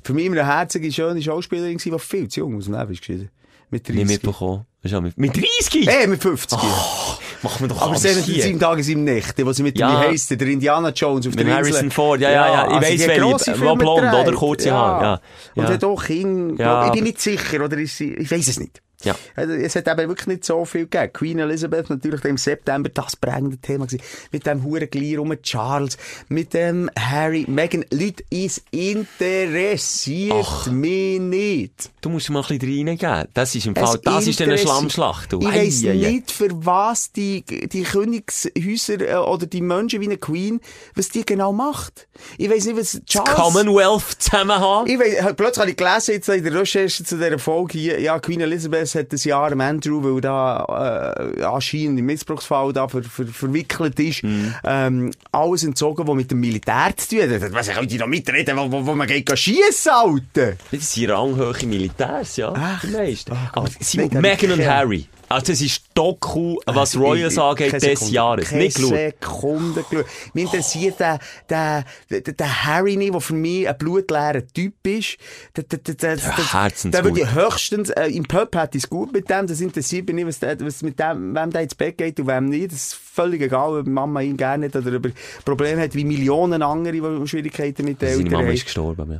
Für mich immer eine herzige, schöne Schauspielerin gewesen, die viel zu jung aus dem Leben ist geschieden. Mit 30. Nicht mitbekommen. Du mit, mit 30? Hey, mit 50. Machen wir doch Aber haben hier. sieben Tage, sieben Nächte, wo sie mit Ja. dem, heisst der, Indiana Jones auf Mit der Harrison Insel. Ford, ja, ja, ja. Ich also weiss welche. Filme blond oder kurze Haare, ja. Und Ja. auch Kinder, Ja, ich bin nicht sicher, oder ist sie, ich weiß es nicht. Ja. Also, Es hat eben wirklich nicht so viel gegeben. Queen Elizabeth natürlich im September das prägende Thema gewesen. Mit dem Hurenglier um Charles, mit dem Harry, Meghan. Leute, es interessiert mich nicht. Du musst mal ein bisschen reingeben. Das ist im Es Fall, das ist eine Schlammschlacht. du. Ich Ei, weiss ei, ei. nicht, für was die, die Königshäuser äh, oder die Menschen wie eine Queen, was die genau macht. Ich weiss nicht, was Charles... Commonwealth zusammen haben. Ich weiss, plötzlich habe ich gelesen, jetzt in der Recherche zu dieser Folge hier, ja, Queen Elizabeth hat das Jahr dem Andrew, weil da äh, anscheinend im Missbrauchsfall da ver, ver, verwickelt ist, Mhm. ähm, alles entzogen, was mit dem Militär zu tun hat. Was ich noch mitreden, wo, wo, wo man geht schiessen, Alter. Das sind ranghohe Militärs, ja. Ach. Die meisten. Ach Gott. Meghan und Harry. Also, das ist Doku, was Royals Ich- ich- angeht, des Sekunde, Jahres. Nicht geschaut. Sekunde geschaut. Mich interessiert der, der, der, der Harry nicht, der für mich ein blutleerer Typ ist. Der, der, der, der, der, der würde höchstens, äh, im Pub hat es gut mit dem, das interessiert mich nicht, was, der, was mit dem, wem der ins Bett geht und wem nicht. Das ist völlig egal, ob Mama ihn gerne hat oder ob er Probleme hat, wie Millionen andere, die Schwierigkeiten mit Seine Eltern Mama haben. ist gestorben. Ja.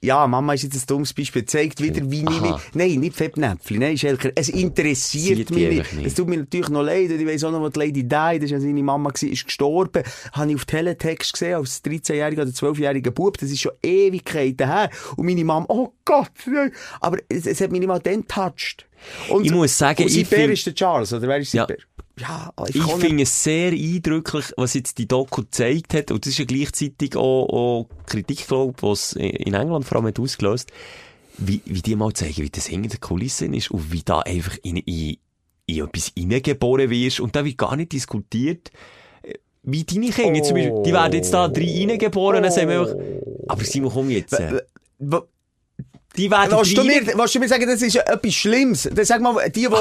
Ja, Mama ist jetzt ein dummes Beispiel. Zeigt wieder, wie Aha. meine... Nein, nicht Fettnäpfchen. Nein, Schelker. Es interessiert Sieht mich nicht. Es tut mir natürlich noch leid. Ich weiss auch noch, wo die Lady Di, das war seine Mama, gewesen, ist gestorben. Habe ich auf Teletext gesehen, als 13-jähriger oder 12-jähriger Bub. Das ist schon Ewigkeiten her. Und meine Mama, oh Gott, nein. Aber es, es hat mich nicht mal dann touched. Und, Ich muss sagen, und ich find- ist der Charles, oder wer ist sein Ja. Ja, Ich finde es sehr eindrücklich, was jetzt die Doku gezeigt hat. Und das ist ja gleichzeitig auch, auch Kritik, glaube ich, was in England vor allem hat ausgelöst. Wie, wie die mal zeigen, wie das hinter der Kulissen ist und wie da einfach in, in, in etwas hineingeboren wirst. Und da wird gar nicht diskutiert. äh, Wie deine Kinder zum Beispiel, die werden jetzt da drei hineingeboren, dann sagen wir einfach, aber Simon, komm jetzt. äh, Wo- Die werden Willst du, drei- mir, willst du mir sagen, das ist etwas Schlimmes? Dann sag mal, die, wo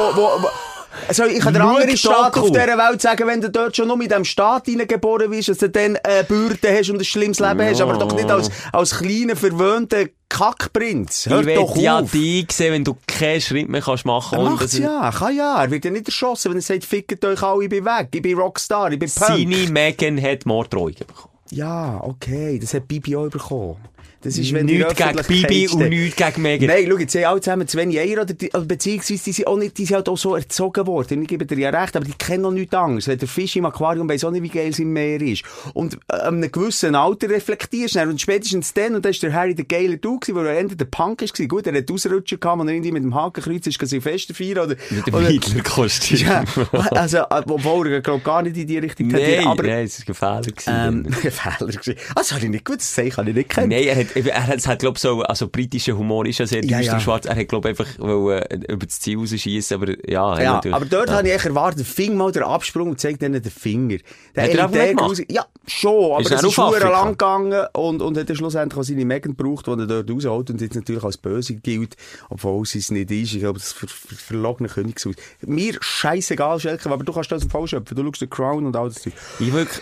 Also, ich kann dir andere die Staaten auf dieser Welt sagen, wenn du dort schon nur in diesem Staat hineingeboren bist, dass du dann eine Bürde hast und ein schlimmes Leben hast, aber doch nicht als, als kleiner, verwöhnter Kackprinz. Hör ich doch ja dich sehen, wenn du keinen Schritt mehr kannst machen Er macht's er- ja, kann ja. Er wird ja nicht erschossen, wenn er sagt, fickt euch alle, ich bin weg, ich bin Rockstar, ich bin Punk. Seine Megan hat Morddrohungen bekommen. Ja, okay, das hat Bibi auch bekommen. Das ist, wenn Nichts die gegen Bibi und nichts gegen Megan. Nein, schau, jetzt haben alle zusammen zu wenig Eier, oder die, beziehungsweise die sind, auch nicht, die sind halt auch so erzogen worden. Ich gebe dir ja recht, aber die kennen noch nichts anderes. Der Fisch im Aquarium weiss auch nicht, wie geil es im Meer ist. Und an einem gewissen Alter reflektierst du und spätestens dann, und dann ist der Harry der geile Du gewesen, weil er endlich der Punk war. Gut, er hat Ausrutscher gehabt, und irgendwie mit dem Hakenkreuz ist Silvester feiern, oder... Mit dem Hitler-Kostüm. ja, also, obwohl er, glaub, gar nicht in die Richtung tendiert, Nein, aber... nein, es war ein Fehler. Ähm, Fehler. Ah, das habe ich nicht gut gesehen, kann ich nicht kennen. Nein, er hat, hat, es hat, glaub so, also britischer Humor ist ja sehr Ja, düster ja. schwarz. Er hat, glaub einfach, wollen, äh, über das Ziel rausschießen, aber ja, Ja, aber dort ja. habe ich echt erwartet, fing mal der Absprung und zeigt ihnen den Finger. Der Hat er mitgemacht? Grusel- Ja, schon, aber Ist es er ist Afrika? lang gegangen und, und hat dann schlussendlich auch seine Megan gebraucht, die er dort rausholt und jetzt natürlich als böse gilt, obwohl sie es nicht ist. Ich glaube, das ver ver verlogene Königshaus. Mir scheißegal, Schelke, aber du kannst das im Fall schöpfen. Du schaust den Crown und all das Zeug. Ich wirklich,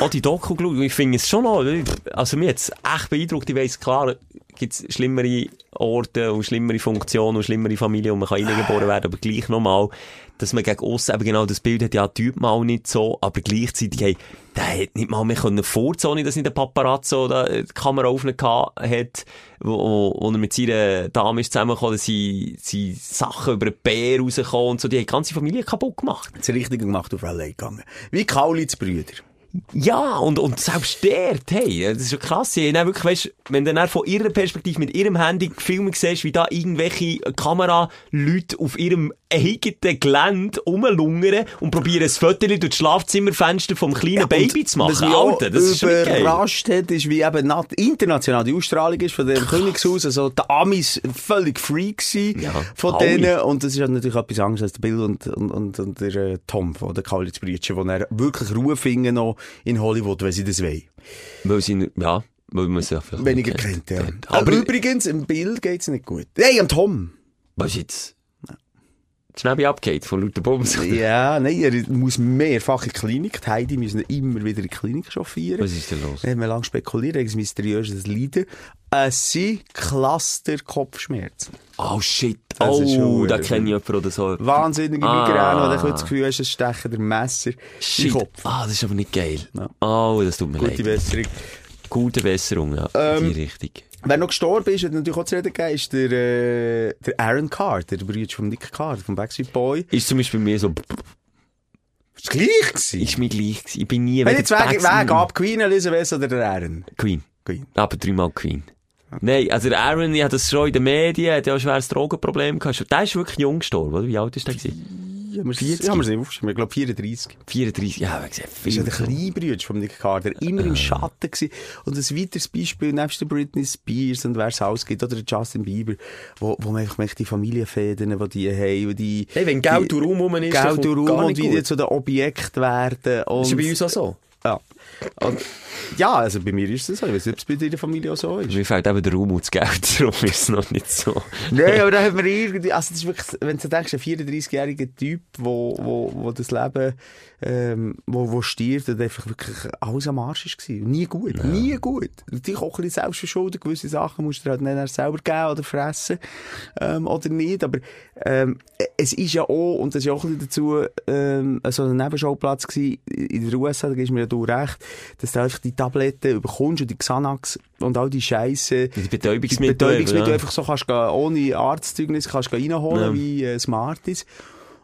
auch die Doku geschaut, und ich finde es schon noch, also mir jetzt echt beeindruckt, ich weiss, klar, gibt's schlimmere Orte und schlimmere Funktionen und schlimmere Familien, wo man kann reingeboren werden, aber gleich nochmal, dass man gegen aussen eben genau das Bild hat, ja, Typ mal nicht so, aber gleichzeitig, hey, der hat nicht mal mehr können vorzonen, dass nicht der Paparazzo da äh, die Kamera aufgenommen hat, wo, wo, er mit seiner Dame ist zusammengekommen, dass sie, sie Sachen über den Bär rausgekommen und so, die haben die ganze Familie kaputt gemacht. Das Richtige gemacht auf LA gegangen. Wie Kaulitz Brüder. Ja, und, und selbst der, hey, das ist schon krass. Ich dann wirklich, weißt, wenn du dann von ihrer Perspektive mit ihrem Handy Filme siehst, wie da irgendwelche Kameraleute auf ihrem eigenen Gelände rumlungern und probieren ein Foto durch das Schlafzimmerfenster vom kleinen Baby zu machen. Was mich Alter, das ist überrascht hat, ist, wie eben nat- international die Ausstrahlung ist von dem Königshaus. Also, die Amis völlig free gewesen Ja, von alle. denen. Und das ist halt natürlich etwas anderes als der Bill und, und, und, und der äh, Tom von der Kaulitz Brütchen, die dann wirklich Ruhe finden noch in Hollywood, wenn sie das wollen. Weil sie, ja, weil man sie ja vielleicht Weniger nicht kennt, ja. kennt. Aber, Aber, übrigens, im Bill geht's nicht gut. Nein, am Tom. was jetzt? Schnäbi abgeht von lauter Bums. Ja, nein, er muss mehrfach in die Klinik. Die Heidi müssen immer wieder in die Klinik chauffieren. Was ist denn los? Da haben wir lange spekuliert, wegen mysteriöses Leiden. Es sind Cluster-Kopfschmerzen. Oh shit. Das Oh, da kenne ich jemanden oder so. Wahnsinnige Ah. Migräne, wo du das Gefühl hast, es stechen der Messer in den Shit. Kopf. Ah, das ist aber nicht geil. Ja. Oh, das tut mir Gute leid. Besserung. Gute Besserung, ja. Ähm, die Richtung. Wer noch gestorben ist, hat natürlich auch zu reden gegeben, ist der, äh, der Aaron Carter, der Bruder von Nick Carter, vom Backstreet Boy. Ist zum Beispiel bei mir so, Ist gleich gewesen. ist mir gleich gewesen. Ich bin nie Wenn jetzt Weg, Weg ab, Queen Elizabeth oder der Aaron? Queen. Queen. Aber dreimal Queen. Nein, also der Aaron, ich hatte das schon in den Medien, hat ja auch ein schweres Drogenproblem gehabt. Der ist wirklich jung gestorben, oder? Wie alt ist der gewesen? Wir 40. haben wir es aufgeschrieben, ich glaube 34. 34, ja, wie gesagt, ist ja viel. der Kleinbrüder von Nick Carter, immer im Schatten gewesen. Und ein weiteres Beispiel, nebst der Britney Spears und wer es ausgeht, oder der Justin Bieber, wo, wo man einfach merkt, die Familienfäden, die die haben, die... Hey, wenn Geld und Raum ist, Geld gar Raum und nicht wie gut. die zu den Objekten werden. Und, ist ja bei uns auch so. Ja. Und, ja, also bei mir ist es so. Ich weiß nicht, ob es bei deiner Familie auch so ist. Mir fehlt eben der Raum und das Geld, *laughs* darum ist es noch nicht so. Nein, aber da hat man irgendwie, also das ist wirklich, wenn du denkst, ein 34-jähriger Typ, wo, wo, wo das Leben, ähm, wo, wo stirbt und einfach wirklich alles am Arsch ist gewesen. Nie gut, nie gut. Natürlich auch ein bisschen selbstverschuldet, gewisse Sachen musst du halt nicht selber geben oder fressen, ähm, oder nicht, aber, ähm, es ist ja auch, und das ist ja auch ein bisschen dazu, ähm, so ein Nebenschauplatz gewesen, in den USA, da gibst du mir ja du recht, dass du einfach die Tabletten überkommst und die Xanax und all die Scheisse, Die Betäubungsmittel. Betäubungsmittel ja. einfach so kannst du ohne Arztzeugnis kannst du reinholen, Ja. wie äh, Smarties.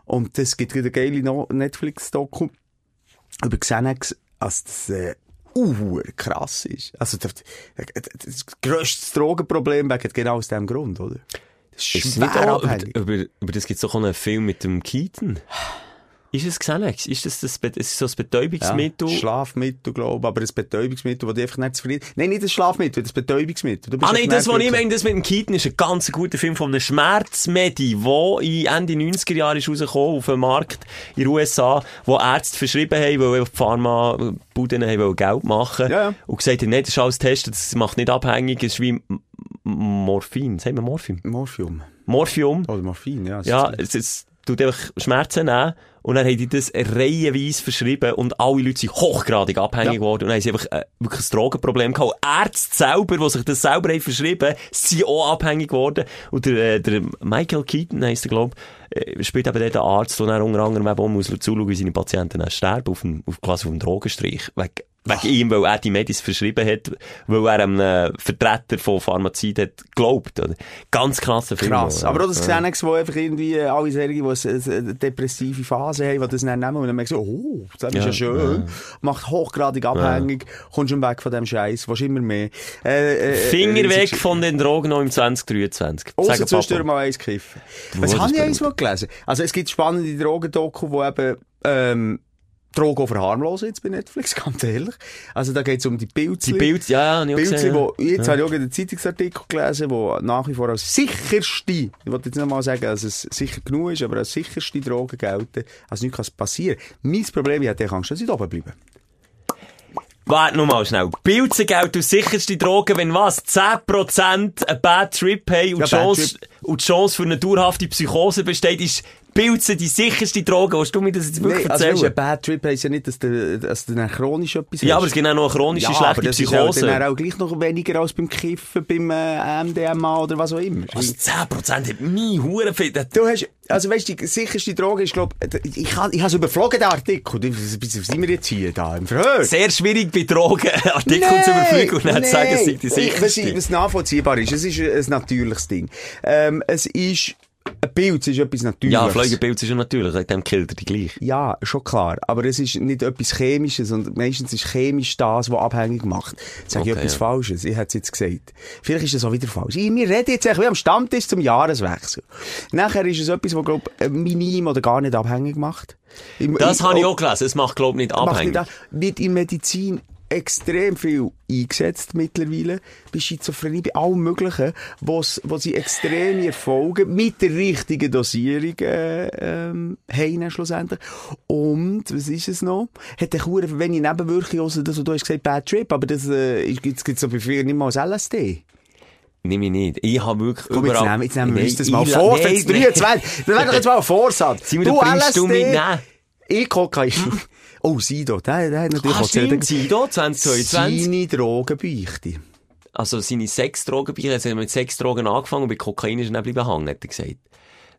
Und das gibt wieder geile No- Netflix-Doku über Xanax, als das, äh, uh, krass ist. Also, das, das, grösste Drogenproblem wegen genau aus dem Grund, oder? Das ist Ist nicht auch, über, über, über das gibt es auch einen Film mit dem Keaton. Ist es Xanax? Ist das, das, ist so ein Betäubungsmittel? Ja, Schlafmittel, glaube ich, aber ein Betäubungsmittel, das dich einfach nicht zufrieden... Nein, nicht ein Schlafmittel, das Betäubungsmittel. Ah nein, das, was ich meine, das mit dem Keaton ist ein ganz guter Film von einem Schmerzmedi, der in Ende 90er Jahre ist rausgekommen auf dem Markt in den USA, wo Ärzte verschrieben haben, weil die Pharma-Buden haben Geld machen Ja, ja. und gesagt haben, nein, das ist alles getestet, das macht nicht abhängig, es ist wie Morphin, sagen wir Morphin? Morphium. Morphium. Oder Morphin, ja. Ja, es ist, tut einfach Schmerzen nehmen und dann haben die das reihenweise verschrieben und alle Leute sind hochgradig abhängig Ja. geworden und dann haben sie einfach äh, wirklich ein Drogenproblem gehabt. Ärzte selber, die sich das selber haben verschrieben, sind auch abhängig geworden. Und der, äh, der Michael Keaton heisst er, glaub, äh, spielt eben dort einen Arzt, der dann unter anderem eben auch muss zuschauen, wie seine Patienten dann sterben auf dem, auf, quasi auf dem Drogenstrich. Wegen, wegen ihm, weil er die Medis verschrieben hat, weil er einem äh, Vertreter von Pharmazid hat geglaubt. Oder? Ganz krasser Film. Krass. Aber auch das Ja. Xanax, wo einfach irgendwie äh, alle solche, die eine- eine depressive Phase haben, die das dann nehmen und dann merken so, oh, das ist ja, Ja, schön. Macht hochgradig abhängig. Kommst schon weg von dem Scheiß. Willst immer mehr. Äh, äh, Finger äh, weg von den Drogen noch im 2023. Ausser Sagen zwischendurch mal eins kiffen. Du, Was habe ich eins mal gelesen? Also es gibt spannende Drogendoku, wo eben ähm, Drogen verharmlosen jetzt bei Netflix, *laughs* ganz ehrlich. Also da geht es um die Pilze. Die Bild, ja, ja, ich Pilze, gesehen. wo, jetzt ja. habe ich auch einen Zeitungsartikel gelesen, wo nach wie vor als sicherste, ich wollte jetzt nicht mal sagen, dass es sicher genug ist, aber als sicherste Drogen gelten. Also nichts kann passieren. Mein Problem, ich hätte Angst, dass ich oben bleibe. Warte noch mal schnell. Pilze gelten als sicherste Droge, wenn was? 10% einen Bad Trip haben und, Ja, Chance, und die Chance für eine dauerhafte Psychose besteht, ist Pilze die sicherste Droge. Willst du mir das jetzt wirklich Nee, also erzählen? weißt, ein Bad Trip heisst ja nicht, dass du, dass du dann chronisch etwas ja, hast. aber es gibt auch noch eine chronische, Ja, schlechte aber das Psychose. ist ja dann auch gleich noch weniger als beim Kiffen, beim äh, MDMA oder was auch immer. also 10% hat nie Huren Du hast, also weißt du, die sicherste Droge ist, glaub, ich, ich, ich habe es überflogen, den Artikel. Wie sind wir jetzt hier da im Verhör? Sehr schwierig bei Drogen *laughs* Artikel zu überfliegen und dann zu sagen, es sei die Ich- Was, sicherste. was nachvollziehbar ist, es ist ein natürliches Ding. Ähm, es ist, ein Pilz ist etwas Natürliches. Ja, Fleugenpilz ist ja natürlich, wegen dem killt er die gleich. Ja, schon klar. Aber es ist nicht etwas Chemisches, sondern meistens ist chemisch das, was abhängig macht. Sag ich Okay, etwas ja. Falsches? Ich hätte es jetzt gesagt. Vielleicht ist es auch wieder falsch. Ich, wir reden jetzt echt wie am Stammtisch zum Jahreswechsel. Nachher ist es etwas, was, glaub minim oder gar nicht abhängig macht. Im- Das habe ich auch gelesen. Es macht, glaube ich, nicht abhängig. nicht wird in Medizin extrem viel eingesetzt mittlerweile. Bei Schizophrenie, bei allem Möglichen, wo sie extreme Erfolge mit der richtigen Dosierung äh, ähm, haben schlussendlich. Und, was ist es noch? Hat der Kur wenig Nebenwirkungen, außer das, was du hast gesagt, Bad Trip, aber das äh, gibt es so bei vielen nicht mal als LSD. Nehme ich nicht. Ich habe wirklich Komm, jetzt überall... nehmen, jetzt nehmen wir uns das mal vor, für nein. 23. Das wäre doch jetzt mal ein Vorsatz. Du nein. Ich Kokain. *laughs* Oh, Sido, der, der hat natürlich Ah, auch stimmt, Sido, 2022. seine Drogenbeichte. Also seine Sexdrogen, bei er hat mit Sexdrogen angefangen und bei Kokain ist er dann bleiben hängen, hat er gesagt.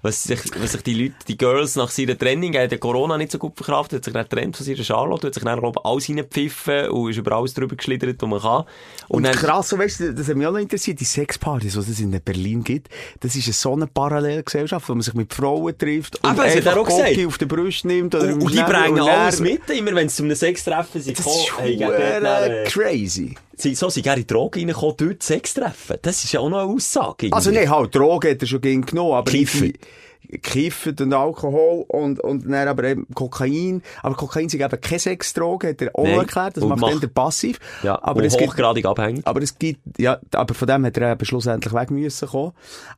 Was sich, was sich die Leute, die Girls nach seiner Trennung, er hat den Corona nicht so gut verkraftet, hat sich dann getrennt von seiner Charlotte, hat sich dann glaub, alles reingepfiffen und ist über alles drüber geschlittert, was man kann. Und, dann, krass, so, weißt du, das hat mich auch noch interessiert, die Sexpartys, die es in Berlin gibt, das ist eine so eine Parallelgesellschaft, wo man sich mit Frauen trifft und Aber er einfach auch auf der Brust nimmt. Oder und, und die bringen und alles mit, immer wenn sie zu einem Sextreffen sind. Das ist hey, crazy. So sind gerne in Drogen reingekommen, dort Sex treffen. Das ist ja auch noch eine Aussage. irgendwie. Also nein, halt, Drogen hat er schon genommen, aber Kiffen. Kiffen und Alkohol und, und dann aber eben Kokain. Aber Kokain ist eben keine Sexdroge, hat er auch Nein. erklärt, das Und macht macht- dann der passiv. ja, aber es gibt, hochgradig abhängig. aber es gibt, ja, aber von dem hat er eben schlussendlich weg müssen kommen.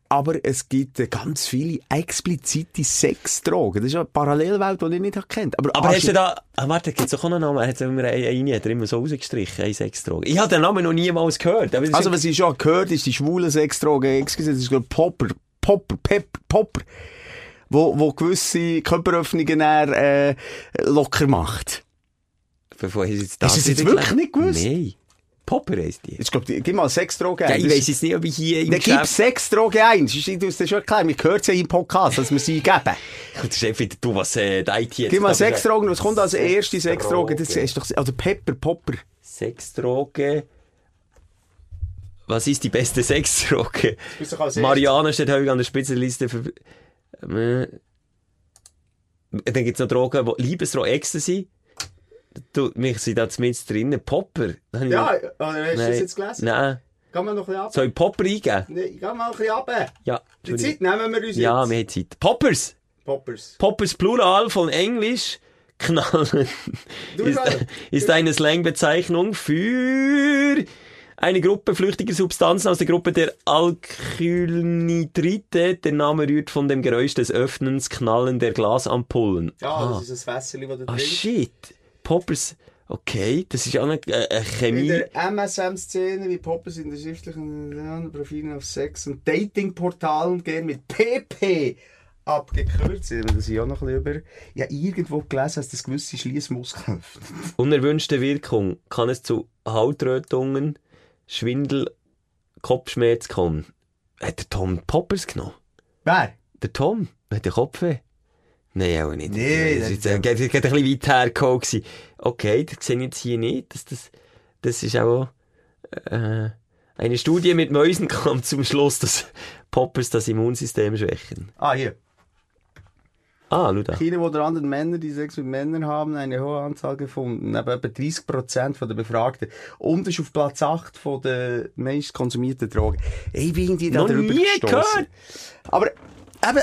Aber es gibt äh, ganz viele explizite Sexdrogen. Das ist ja eine Parallelwelt, die ich nicht kennt. Aber, Aber hast du da, ah, warte, gibt's auch noch einen Namen? Hat immer einen, einen, hat er immer so rausgestrichen, ein Sexdroge. Ich habe den Namen noch niemals gehört. Also, was ich schon gehört ist die schwule Sexdroge, excuse, das ist, glaub, Popper, Popper, Pepper, Popper, wo, wo gewisse Körperöffnungen dann, äh, locker macht. Bevor ich jetzt Hast du das wirklich nicht gewusst? Nein. Popper heisst die. Ich glaub, die- gib mal Sexdroge Ja, ein. ich Das- weiss jetzt nicht, ob ich hier im Dann gib. Sexdroge ein. Ich du es dir schon erklären. Wir hören es ja im Podcast, dass wir sie geben. Das *laughs* ist einfach wieder du, was äh, die IT jetzt... Gib mal Sexdrogen. Was kommt als erste Sexdroge? Das ist doch, oder Pepper, Popper. Sexdroge... Was ist die beste *laughs* Sexdroge? Mariana steht häufig an der Spitzenliste für... Äh, dann gibt's noch Drogen, wo Liebesdroge, Ecstasy. Du, mich sind da zumindest drinnen. Popper. Ich Ja, noch- oder hast du das jetzt gelesen? Nein. Kann man noch ein bisschen ab? Soll ich Popper eingeben? Nee, geh mal ein bisschen ab. Ja. Die. Zeit nehmen wir uns Ja, jetzt. wir haben Zeit. Poppers! Poppers. Poppers Plural von Englisch. Knallen. Du ist, ist eine Slangbezeichnung für eine Gruppe flüchtiger Substanzen aus der Gruppe der Alkylnitrite. Der Name rührt von dem Geräusch des Öffnens, Knallen der Glasampullen. Ja, ah. das ist ein Fässchen, das du ah, trinkst. shit. Poppers. Okay, das ist auch eine, äh, eine In Chemie. der MSM-Szene wie Poppers in der schriftlichen ja, Profilen auf Sex- und Datingportalen gehen mit PP abgekürzt, das ist auch noch ein bisschen über. Habe irgendwo gelesen, dass das gewisse Schließmuskeln. Unerwünschte Wirkung kann es zu Hautrötungen, Schwindel, Kopfschmerz kommen. Hat der Tom Poppers genommen? Wer? Der Tom? Hat der Kopfweh? Nein, auch nicht. Nee, das ist das- jetzt, geht ein bisschen weit hergekommen. Okay, das sehe ich jetzt hier nicht. Das, das, das ist auch, äh, eine Studie mit Mäusen kam zum Schluss, dass Poppers das Immunsystem schwächen. Ah, hier. Ah, schau da. China oder anderen Männer, die Sex mit Männern haben, eine hohe Anzahl gefunden. Aber etwa 30% von der Befragten. Und ist auf Platz 8 von der meist konsumierten Drogen. Ich bin irgendwie da Noch nie gehört. Aber, eben,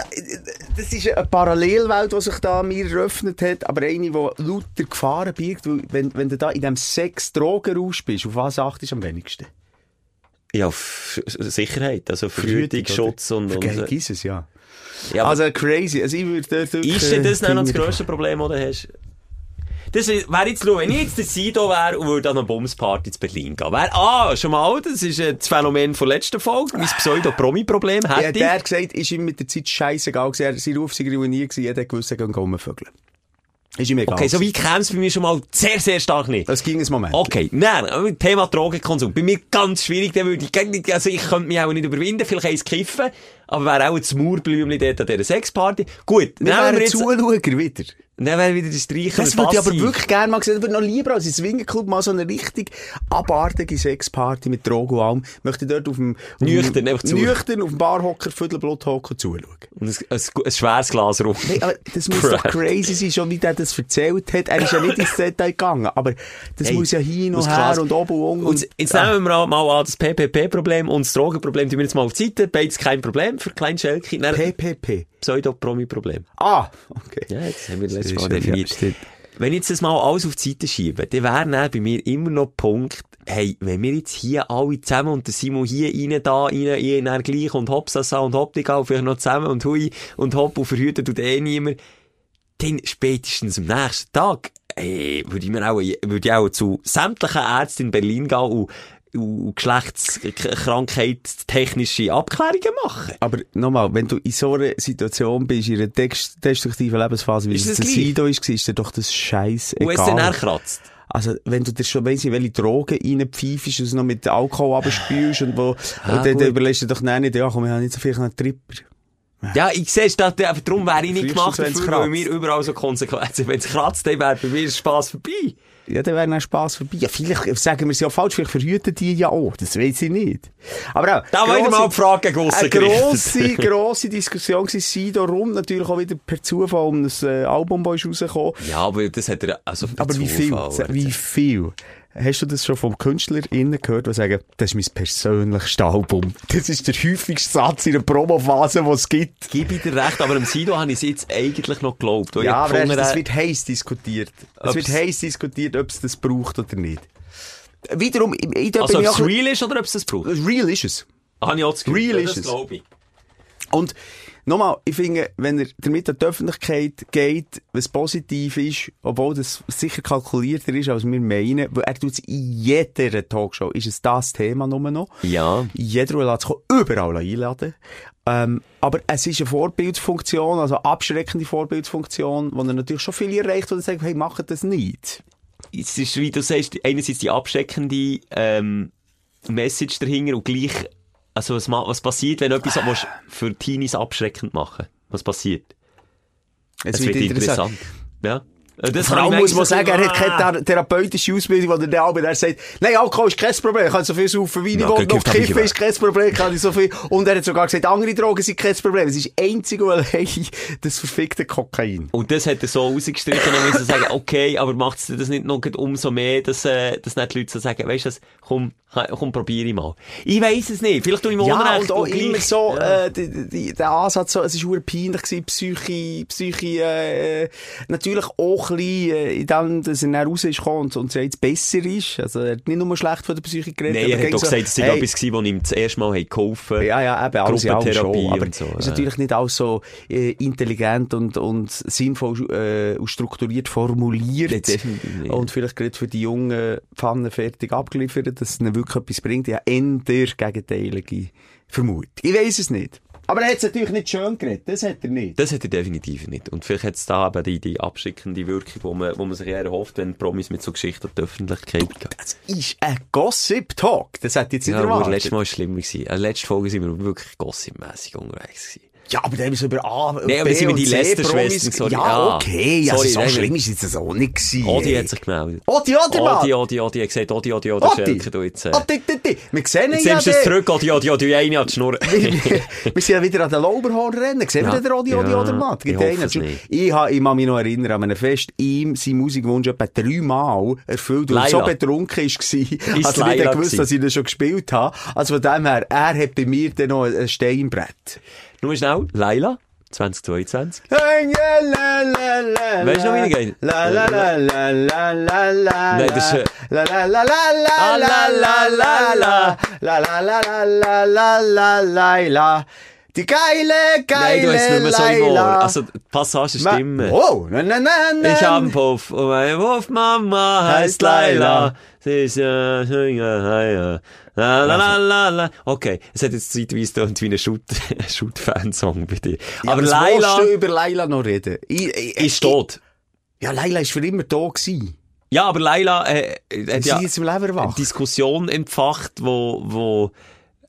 das ist eine Parallelwelt, die sich da mir eröffnet hat, aber eine, die lauter Gefahren birgt, wenn, wenn du da in diesem Sex-Drogen-Rausch bist, auf was achtest du am wenigsten? Ja, auf Sicherheit, also Verhütung, Schutz und, Vergiss es, ja. Ja, Also crazy. Also ich würde dort ist denn das äh, dann noch das grösste Problem, das du hast? Das wäre jetzt, schau, wenn ich jetzt der Sido wäre und würde an eine Bumsparty zu Berlin gehen, wäre, ah, schon mal, das ist äh, das Phänomen von letzter Folge, mein Pseudo-Promi-Problem Ja, hätte der ich. hat gesagt, ist ihm mit der Zeit scheißegal gewesen. Er- Sein Ruf sei ruiniert gewesen. Jeder gewusst, er geht rumvögeln. Ist ihm egal. Okay, so wie käme es bei mir schon mal sehr, sehr stark nicht. Das ging ein Moment. Okay, nein, Thema Drogenkonsum. Bei mir ganz schwierig, da würde ich, also ich könnte mich auch nicht überwinden, vielleicht eins kiffen, aber wäre auch ein Mauerblümchen dort an dieser Sexparty. Gut, Wir wären jetzt, Zuschauer wieder. Dann wäre wieder der Streicher Das würde ich aber wirklich gerne mal sehen. Würde noch lieber als in Swingerclub mal so eine richtig abartige Sexparty mit Drogen und allem. Möchte dort auf dem... auf dem- Nüchtern. Nüchtern auf dem Barhocker, Viertelblut hocken und zuschauen. Und ein, ein, ein schweres Glas rum. Hey, aber das muss doch crazy sein, schon wie der das erzählt hat. Er ist ja nicht ins Detail gegangen, aber das Hey, muss ja hin und her klar- und oben und unten. Und jetzt nehmen wir mal an, das PPP-Problem und das Drogenproblem tun wir jetzt mal auf die Seite. Beides kein Problem für kleinen Schelke. PPP. Pseudo-Promi-Problem. Ah, okay. Ja, jetzt haben wir letztes Das Mal definiert. ja. Wenn ich jetzt das mal alles auf die Seite schiebe, dann wäre dann bei mir immer noch Punkt, hey, wenn wir jetzt hier alle zusammen und der Simon hier rein, da rein, ihr dann gleich und Hopsasa und Hoptiga und vielleicht noch zusammen und hui und hopp und verhüten tut eh niemand, dann spätestens am nächsten Tag, ey, würde ich mir auch, würde ich auch zu sämtlichen Ärzten in Berlin gehen und geschlechtskrankheitstechnische Abklärungen machen. Aber nochmal, wenn du in so einer Situation bist, in einer destruktiven Lebensphase, wie Ist es gleich? Sido ist, ist dir doch das Scheiß Wo es dann egal. kratzt. Also, wenn du dir schon weiss, in welche Drogen reinpfeifst und es noch mit Alkohol abspülst und wo, Ah, und dann, dann überlegst du dir doch dann nicht, ja, komm, ich habe nicht so viel einen Tripper. Ja, ich sehe es, darum wäre ich nicht gemacht dafür, weil wir überall so Konsequenzen, wenn es kratzt, dann wäre bei mir Spass vorbei. Ja, dann wäre dann Spass vorbei. Ja, vielleicht sagen wir es ja falsch, vielleicht verhüten die ja auch. Das weiß ich nicht. Aber auch, Da wollen wir mal die Frage Eine grosse, grosse Diskussion war Sido rum, natürlich auch wieder per Zufall um das äh, Album, das rausgekommen. Ja, aber das hat er, also per Aber wie viel? Zufall, Wie viel? Hast du das schon vom KünstlerInnen gehört, die sagen, das ist mein persönlichstes Album? Das ist der häufigste Satz in der Promophase, die es gibt. Gebe ich dir recht, aber am Sido habe ich es jetzt eigentlich noch geglaubt. ich Ja, aber gefunden es habe, wird heiß diskutiert. Es wird heiß diskutiert, ob es das braucht oder nicht. Wiederum, ich, ich, da also ob ich es real ist oder ob es das braucht. Real ist es. Habe ich auch das Gefühl. Real ist es. glaube ich. Und nochmal, ich finde, wenn er damit an die Öffentlichkeit geht, was positiv ist, obwohl das sicher kalkulierter ist, als wir meinen, weil er tut es in jeder Talkshow, ist es das Thema nur noch. Ja. Jeder lässt sich auch überall einladen. Ähm, aber es ist eine Vorbildsfunktion, also eine abschreckende Vorbildsfunktion, wo er natürlich schon viele erreicht und sagt, hey, macht das nicht. Es ist, wie du sagst, einerseits die abschreckende ähm, Message dahinter und gleich, also was, was passiert, wenn du etwas willst für Teenies abschreckend machen Was passiert? Es Es wird interessant. Ja. Äh, Das Vor allem muss man sagen, er hat keine thera- therapeutische Ausbildung, wo der dann aber der sagt, nein, Alkohol ist kein Problem, ich kann so viel saufen, wie ich Ja, will, noch kiffen ist kein Problem, kann ich so viel. Und er hat sogar gesagt, andere Drogen sind kein Problem. Es ist einzig und allein *laughs* das verfickte Kokain. Und das hat er so rausgestrichen, dann müssen sie sagen, okay, aber macht es das nicht noch umso mehr, dass, äh, dass nicht die Leute so sagen, weißt du, komm, komm, probiere ich mal. Ich weiss es nicht, vielleicht tue ich mir Ja, Unrecht und auch gleich- immer so, Ja. äh, der Ansatz so, es ist hure peinlich gewesen, Psyche, Psyche, äh, natürlich auch ein bisschen, äh, in dem, dass er raus ist und, und jetzt besser ist. Also, er hat nicht nur schlecht von der Psyche geredet. Nein, er hat doch so, gesagt, es sei hey, etwas gewesen, was ihm das erste Mal hat geholfen Ja, ja, eben, alles Gruppentherapie schon. Aber so, ist ja. natürlich nicht alles so äh, intelligent und, und sinnvoll äh, und strukturiert formuliert. Nee, definitiv nicht. Und vielleicht gerade für die jungen Pfannen fertig abgeliefert, dass es ihnen wirklich etwas bringt. Ja, eher gegenteilige Vermutung. Ich weiß es nicht. Aber er hat es natürlich nicht schön geredet, das hat er nicht. Das hat er definitiv nicht. Und vielleicht hat es da eben die, die abschickende Wirkung, wo man, wo man sich eher erhofft, wenn Promis mit so Geschichten an die Öffentlichkeit gehen. Das ist ein Gossip-Talk, das hat jetzt nicht Ja, erwartet. letztes Mal war es schlimmer. gewesen. Äh, letzte Folge sind wir wirklich gossipmässig unterwegs gewesen. Ja, aber da haben wir so über A, Nee, aber B sind wir die C Lästerschwestern, Promis- sorry. Ja, Ah, okay, sorry, also so nein, schlimm ist es auch nicht gewesen. Odi hat sich gemeldet. Odi, Odi, Mann! Odi, Odi, Odi, hat gesagt, Odi, Odi, Odi, Odi! Schelke, du jetzt, äh, Odi, Odi, Odi. Wir sehen ihn Jetzt ja nimmst du es zurück, Odi, Odi, Odi, eine hat die Schnur. wir, wir sind ja wieder an den Lauberhorn-Rennen. Sehen wir Ja. den Odi, Odi Ja, oder Matt? ich. Ich, ha, ich kann mich noch erinnern an einem Fest, ihm sein Musikwunsch etwa dreimal erfüllt, weil er so betrunken war, als er nicht gewusst dass ich das schon gespielt habe. Also von dem her, er hat bei mir dann noch ein Steinbrett. Nur schnell, Laila, 2022. Weißt du noch, wie die geht? La la la la la la la Nein, das ist, äh, la la la la la la la la la la la la la la la la la la die geile Nein, du hast geile nicht mehr so im Ohr. Laila. Also, die Passagen Ma- stimmen. Oh, na, na, na. Ich hab einen Puff und meine Puffmama heißt Laila. Sie ist ja, ja, la, la, la, la, la. Okay, es hat jetzt zeitweise tönt wie ein Shoot, Shoot-Fansong *laughs* bei dir. Ja, aber Laila du über Laila noch reden? Ich, ich, ist tot. Ja, Laila ist für immer da gewesen. Ja, aber Laila äh, hat Sie ja ist jetzt im Leben eine. Diskussion entfacht, wo, wo,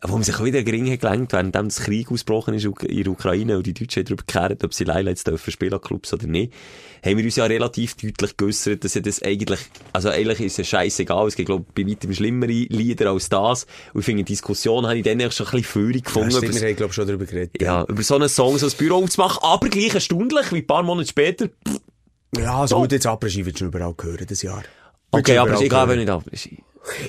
wo man sich auch wieder gering hat gelenkt, während der Krieg ausgebrochen ist in der Ukraine und die Deutschen darüber geklärt, ob sie jetzt dürfen spielen Clubs oder nicht, haben wir uns ja relativ deutlich geäussert, dass ja das eigentlich, also eigentlich ist es scheißegal, es gibt, glaube ich, bei weitem schlimmere Lieder als das. Und ich finde, die Diskussion habe ich dann schon ein bisschen Führung gefunden. Ja, stimmt, über- wir haben, glaube ich, schon darüber geredet. ja, über so einen Song, so ein Büro aufzumachen, aber gleich erstaunlich, wie ein paar Monate später. Ja, also gut, jetzt Après-Ski wird schon überall hören, das Jahr. Okay, aber ich glaube nicht ab.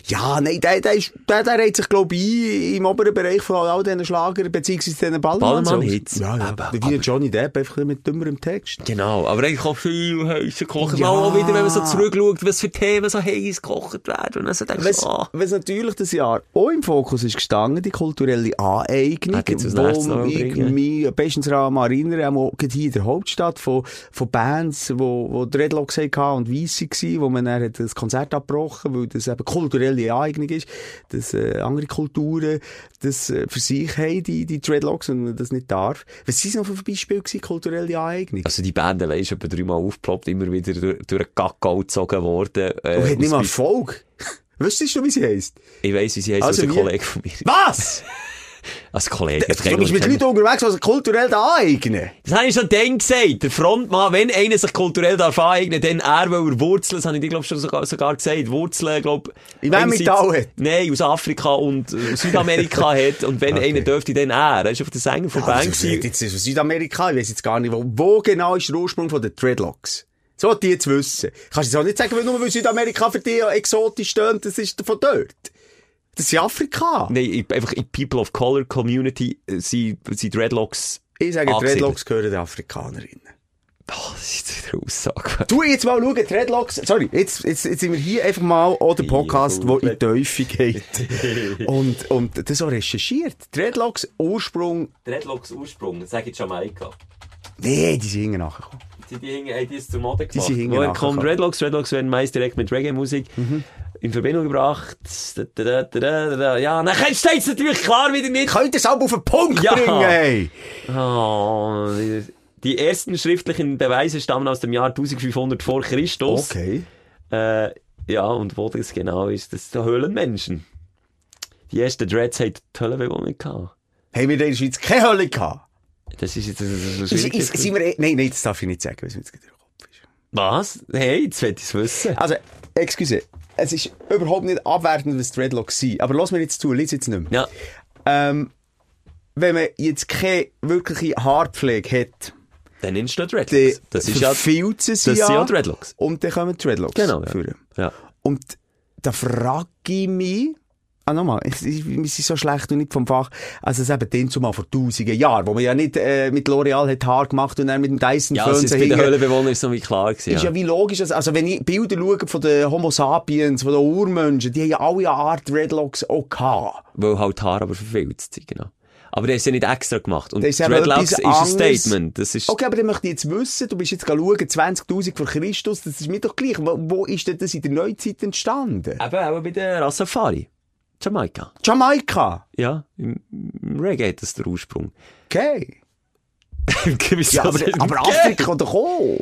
Ja, nein, der, der, ist, der, der reiht sich, glaube ich, im oberen Bereich von all diesen Schlager, beziehungsweise diesen Ballermann. Ballermann-Hits. Ja, ja. Aber- Wie aber- Johnny Depp, einfach mit dümmerem Text. Genau, aber eigentlich auch viel heißer gekocht. Ja. Mal auch wieder, wenn man so zurückschaut, was für Themen so heiß gekocht werden. Und dann so denkst Was, ah, was natürlich das Jahr auch im Fokus ist gestanden, die kulturelle Aneignung, wo ich mich bestens daran erinnere, auch hier in der Hauptstadt, von, von Bands, wo, wo Dreadlocks hatten und Weisse waren, wo man dann das Konzert abgebrochen, weil das eben kulturelle Aneignung ist, dass äh, andere Kulturen das äh, für sich haben, die, die Dreadlocks, und man das nicht darf. Was sind noch für Beispiele gewesen, kulturelle Aneignung? Also die Band, weisst du, etwa dreimal aufgeploppt, immer wieder durch, durch einen Kakao gezogen worden. Äh, Und hat nicht mal Erfolg. *laughs* Wüsstest du, wie sie heisst? Ich weiss, wie sie heisst, Also ein Kollege von mir. Was? *laughs* Als Kollege. Du bist mit Leuten unterwegs, die sich kulturell da aneignen. Das habe ich schon dann gesagt. Der Frontmann, wenn einer sich kulturell darf aneignen, dann er, weil er Wurzeln, das habe ich dir, glaube ich, schon sogar, sogar gesagt, Wurzeln, glaube In welchem Metall hat? Nein, aus Afrika und äh, Südamerika *laughs* hat. Und wenn Okay. einer dürfte, dann er. Er ist auf der Sänger von Ja, ist jetzt aus Südamerika, ich weiß jetzt gar nicht, wo, wo genau ist der Ursprung von den Dreadlocks? So, die jetzt wissen. Kannst du jetzt auch nicht sagen, weil nur weil Südamerika für dich exotisch stöhnt, das ist von dort. Das ist Afrika. Nein, einfach in People of Color Community äh, sind, sind Dreadlocks. Ich sage, angesiedelt. Dreadlocks gehören den Afrikanerinnen. Oh, das ist jetzt wieder eine Aussage. Du, jetzt mal schauen, Dreadlocks, sorry, jetzt, jetzt, jetzt sind wir hier einfach mal an der Podcast, der in die Teufel geht. *laughs* und, und das so recherchiert. Dreadlocks Ursprung, Dreadlocks Ursprung, sag ich Jamaika. nee, die sind nachgekommen. Die, die, haben- haben die es zur Mode gemacht. sind hinten Woher kommen Dreadlocks? Dreadlocks werden meist direkt mit Reggae-Musik in Verbindung gebracht. Ja, dann steht es natürlich klar wieder nicht. Könnt ihr es auch auf den Punkt Ja. bringen, hey? Oh, die, ersten schriftlichen Beweise stammen aus dem Jahr 1500 vor Christus. Okay. Äh, ja, und wo das genau ist, das sind Höhlenmenschen. Die ersten Dreads haben die Höhlenbewohner gehabt. Haben wir in der Schweiz keine Hölle gehabt? Das ist jetzt das ist Ist, ist, sind wir, eh- nein, nein, das darf ich nicht sagen, weil es mir jetzt gerade in den Kopf ist. Was? Hey, jetzt will ich es wissen. Also, excuse, es ist überhaupt nicht abwertend, was Dreadlocks sind. Aber lass mir jetzt zu, lies jetzt nicht mehr. Ja, Ähm, wenn man jetzt keine wirkliche Haarpflege hat, dann entsteht dann Dreadlocks. Das ist ja, sie das sind ja. ja Dreadlocks. Und dann kommen Dreadlocks. Genau, ja. führen. Ja. Und da frage ich mich, ah, nochmal, wir sind so schlecht und nicht vom Fach. Also, es eben den zumal vor tausenden Jahren, wo man ja nicht äh, mit L'Oreal hat Haar gemacht und dann mit dem Dyson Ja, Föhn jetzt bei den. Höhlenbewohnern ist so wie klar gewesen. Ist ja Ja. wie logisch, also wenn ich Bilder schaue von den Homo sapiens, von den Urmenschen, die haben ja alle eine Art Dreadlocks auch gehabt. Weil halt die Haare aber verfilzt sind, genau. Aber der ist ja nicht extra gemacht. Und Das ist eben Dreadlocks ist ein. Statement. Das ist, Okay, aber dann möchte ich jetzt wissen, du bist jetzt schauen, 20'000 vor Christus, das ist mir doch gleich. Wo, wo ist denn das in der Neuzeit entstanden? eben auch bei der Rastafari. Jamaika. Jamaika. Ja, im, im Reggae das der Ursprung. Okay. *laughs* Ja, aber, aber Afrika doch auch.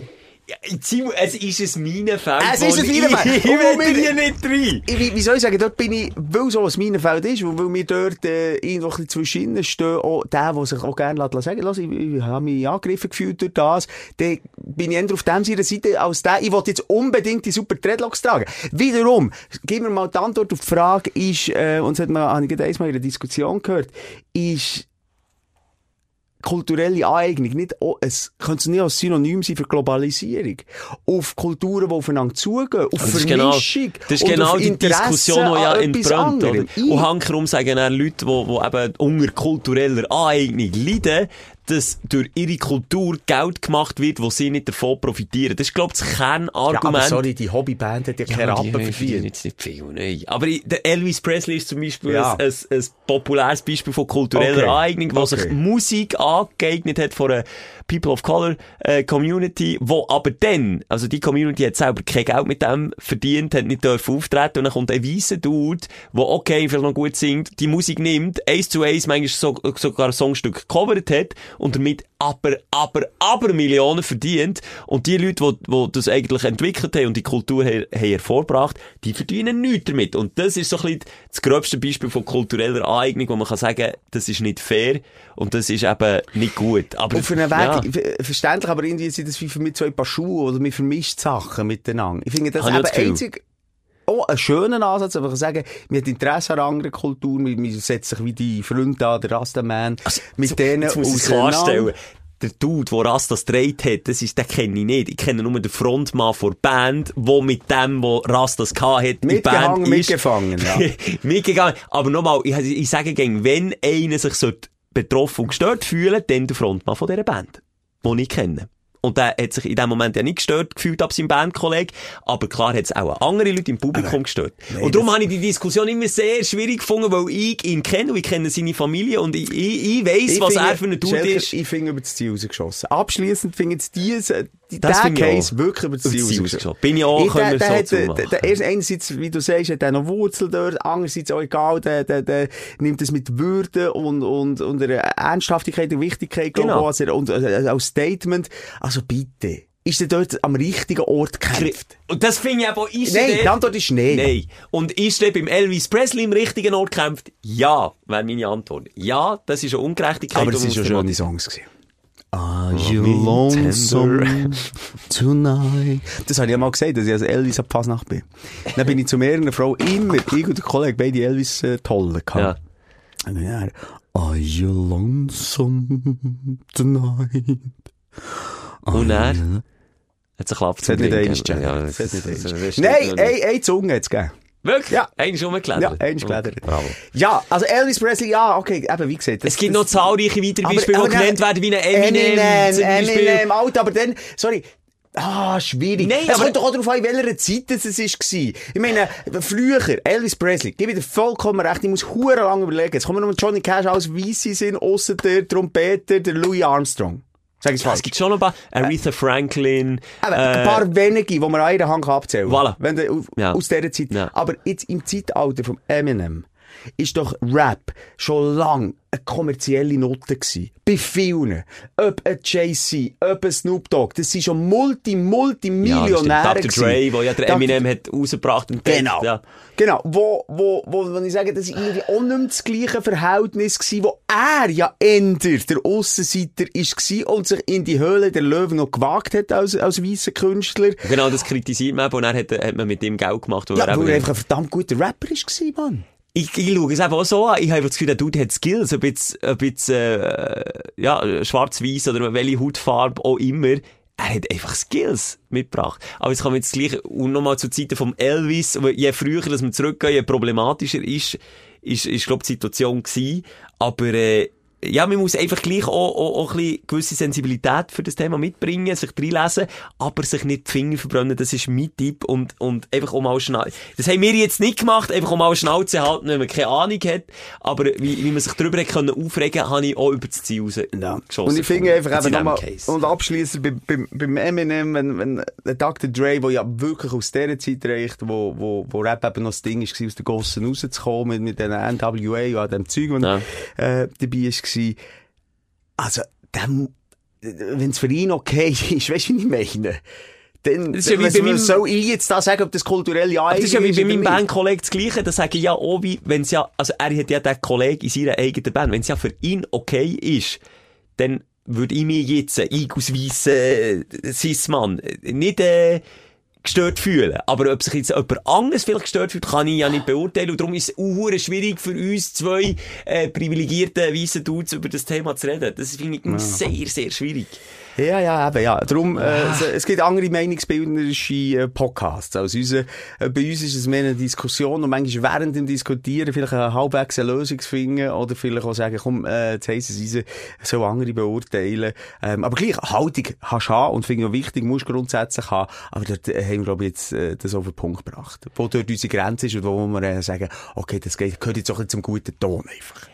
Simon, es ist ein Minenfeld. Es ist ein ich- Minenfeld. *laughs* Ich Und will wir- hier nicht rein. Ich, wie, soll ich sagen, dort bin ich, weil so ein Minenfeld ist, weil weil wir dort äh, irgendwo ein bisschen zwischen stehen, auch der, der sich auch gerne lässt sagen lässt, ich, ich habe mich angegriffen gefühlt durch das, dann bin ich eher auf dem seiner Seite als der, ich wollte jetzt unbedingt die super Dreadlocks tragen. Wiederum, gib mir mal die Antwort auf die Frage, ist, äh, und das hat man, habe ich gerade einmal in einer Diskussion gehört, ist kulturelle Aneignung nicht, auch- es könnte nicht als Synonym sein für Globalisierung. Auf Kulturen, die aufeinander zugehen, auf Das genau, Vermischung. das ist genau die Interesse Diskussion, die ja entbrannt, oder? anderem. Und hankerum sagen dann Leute, die, die eben unter kultureller Aneignung leiden, dass durch ihre Kultur Geld gemacht wird, wo sie nicht davon profitieren. Das ist, glaube ich, das Ja, aber Kernargument. sorry, die Hobbyband hat ja, keine aber die Rappen verdient. jetzt nicht viel, nein. Aber der Elvis Presley ist zum Beispiel Ja. ein, ein, ein populäres Beispiel von kultureller Okay. Aneignung, wo Okay. sich Musik angeeignet hat von einer People of Color äh, Community, wo aber dann, also die Community hat selber kein Geld mit dem verdient, hat nicht dürfen auftreten und dann kommt ein weißer Dude, der okay, vielleicht noch gut singt, die Musik nimmt, eins zu eins, manchmal so, sogar ein Songstück gecovert hat und damit aber, aber, aber Millionen verdient und die Leute, die, die das eigentlich entwickelt haben und die Kultur haben, haben hervorgebracht, die verdienen nichts damit und das ist so ein bisschen das gröbste Beispiel von kultureller Aneignung, wo man kann sagen, das ist nicht fair und das ist eben nicht gut. Aber, Auf einen Weg, ja. ver- verständlich, aber irgendwie sind das wie für mich zwei Paar Schuhe oder man vermischt Sachen miteinander. Ich finde das Habe eben einzig, oh, ein schöner Ansatz, aber ich kann sagen, man hat Interesse an anderen Kultur, man, man setzt sich wie die Freunde an, der Rastaman, mit denen Jetzt muss ich klarstellen. Der Dude, der Rastas gedreht hat, das ist, den kenne ich nicht. Ich kenne nur den Frontmann der Band, der mit dem, der Rastas gehabt hat, der Band Mitgehangen, ist. mitgefangen, ja. *laughs* mitgegangen. Aber nochmal, ich, ich sage gegen, wenn einer sich so betroffen und gestört fühlt, dann der Frontmann von dieser Band, den ich kenne. Und der hat sich in dem Moment ja nicht gestört gefühlt ab seinem Bandkollegen, aber klar hat es auch andere Leute im Publikum gestört. und darum habe ich die Diskussion immer sehr schwierig gefunden, weil ich ihn kenne und ich kenne seine Familie und ich, ich, ich weiss, was finde, er für ein Dude ist. Ich finde über das Ziel rausgeschossen. Abschliessend finde ich jetzt diese, die, Das der ich Case auch. wirklich über das Ziel. Bin ich auch, können wir der, so hat, der, der, einerseits, wie du sagst, hat er noch Wurzel dort, andererseits auch egal, der, der, der nimmt es mit Würde und, und, und einer Ernsthaftigkeit und Wichtigkeit, Genau. ich, als und äh, als Statement. Also bitte. Ist er dort am richtigen Ort gekämpft? Und das finde ich aber, ist Nein, die Antwort ist nein. Nein. Und ist er beim Elvis Presley im richtigen Ort gekämpft? Ja, wäre meine Antwort. Ja, das ist eine Ungerechtigkeit. Aber es waren schon schöne Songs. Gewesen. Are you lonesome *laughs* *laughs* tonight? Das habe ich ja mal gesagt, dass ich als Elvis ab Fasnacht bin. Dann bin ich zu mehreren Frau immer, ich und der Kollege, beide Elvis äh, toll Ja. gehabt. Und dann, ja, Are you lonesome tonight? Und er hat sich Klapp Es hat nicht eins gegeben. Ja, Nein, eine, eine Zunge hat es gegeben. Wirklich? Ja. Einer schon umgeklettert? Ja, eins geklettert. Bravo. Ja, also Elvis Presley, ja, okay, eben, wie gesagt. das- Es gibt das- noch zahlreiche weitere Beispiele, die genannt werden, wie ein Eminem, Eminem. Eminem, Alter, aber dann, sorry, Ah, schwierig. Nein, es aber- kommt doch auch darauf an, in welcher Zeit es war. Ich meine, früher, Elvis Presley, gebe ich dir vollkommen recht, ich muss hure lang überlegen. Jetzt kommen wir noch mit Johnny Cash als Weisse sind, ausser der Trompeter, der Louis Armstrong. Sag ich Ja, es gibt schon ein paar. Aretha Franklin. Aber äh, ein paar wenige, die man an einer Hand kann abzählen Voilà. Wenn auf- Ja. Aus dieser Zeit. Ja. Aber jetzt im Zeitalter vom Eminem ist doch Rap schon lang eine kommerzielle Note gewesen. Bei vielen. Ob ein Jay-Z, ob ein Snoop Dogg. Das sind schon multi, multi ja, Millionäre stimmt. Dr. Dre, wo ja der Dr. Eminem hat rausgebracht und Genau. Ja. Genau. Wo, wo, wo, wenn ich sage, das ist irgendwie auch nicht mehr das gleiche Verhältnis gewesen, wo er ja änder der Aussenseiter ist gewesen und sich in die Höhle der Löwen noch gewagt hat als, als weisser Künstler. Genau, das kritisiert man eben und dann hat, hat man mit dem Geld gemacht. Weil Ja, er weil er einfach ein verdammt guter Rapper ist gewesen, Mann. Ich, ich schaue es eben auch so an. Ich habe das Gefühl, der Dude hat Skills, ob jetzt, ob jetzt äh, ja, schwarz-weiß oder welche Hautfarbe auch immer. Er hat einfach Skills mitgebracht. Aber jetzt kann man jetzt gleich, und nochmal zu Zeiten vom Elvis, je früher dass man zurückgeht, je problematischer ist, ist, ist, glaube die Situation gewesen. Aber, äh, ja, man muss einfach gleich auch, auch, auch ein bisschen gewisse Sensibilität für das Thema mitbringen, sich reinlesen, aber sich nicht die Finger verbrennen, das ist mein Tipp und, und einfach um mal schnell, das haben wir jetzt nicht gemacht, einfach um mal Schnauze halten, wenn man keine Ahnung hat, aber wie, wie man sich darüber hat können aufregen, habe ich auch über das Ziel raus Ja. geschossen. Und ich finde einfach eben nochmal, und abschließend beim, beim, beim Eminem, wenn, wenn der Dr. Dre, der ja wirklich aus dieser Zeit reicht, wo, wo, wo Rap eben noch das Ding war, aus den Gossen rauszukommen, mit, mit den NWA und dem Zeug, das Ja. äh, dabei war. Also, wenn es für ihn okay *laughs* ist, weißt du, wie ich meine? Dann, Das ist ja wie bei meinem- soll ich jetzt da sagen, ob das kulturelle Aber das ist ja wie bei meinem? Bandkollegen das Gleiche. Da sage ich ja auch, wie, wenn es ja, also er hat ja den Kollegen in seiner eigenen Band. Wenn es ja für ihn okay ist, dann würde ich mich jetzt, äh, weisser äh, Cis-Mann, äh, nicht, äh, gestört fühlen. Aber ob sich jetzt jemand anderes vielleicht gestört fühlt, kann ich ja nicht beurteilen. Und darum ist es auch schwierig für uns zwei, äh, privilegierten weißen Dudes über das Thema zu reden. Das finde ich sehr, sehr schwierig. Ja, ja, eben, ja. Darum, äh, es, es gibt andere meinungsbildnerische äh, Podcasts als unser. Äh, bei uns ist es mehr eine Diskussion und manchmal während dem Diskutieren vielleicht eine halbwegs eine Lösung zu finden oder vielleicht auch sagen, komm, äh, jetzt heisst es uns, so andere beurteilen. Ähm, aber gleich, Haltung hast du haben und finde ich auch wichtig, musst grundsätzlich haben. Aber dort äh, haben wir, glaube ich, jetzt äh, das auf den Punkt gebracht. Wo dort unsere Grenze ist und wo wir äh, sagen, okay, das geht, gehört jetzt auch ein bisschen zum guten Ton einfach.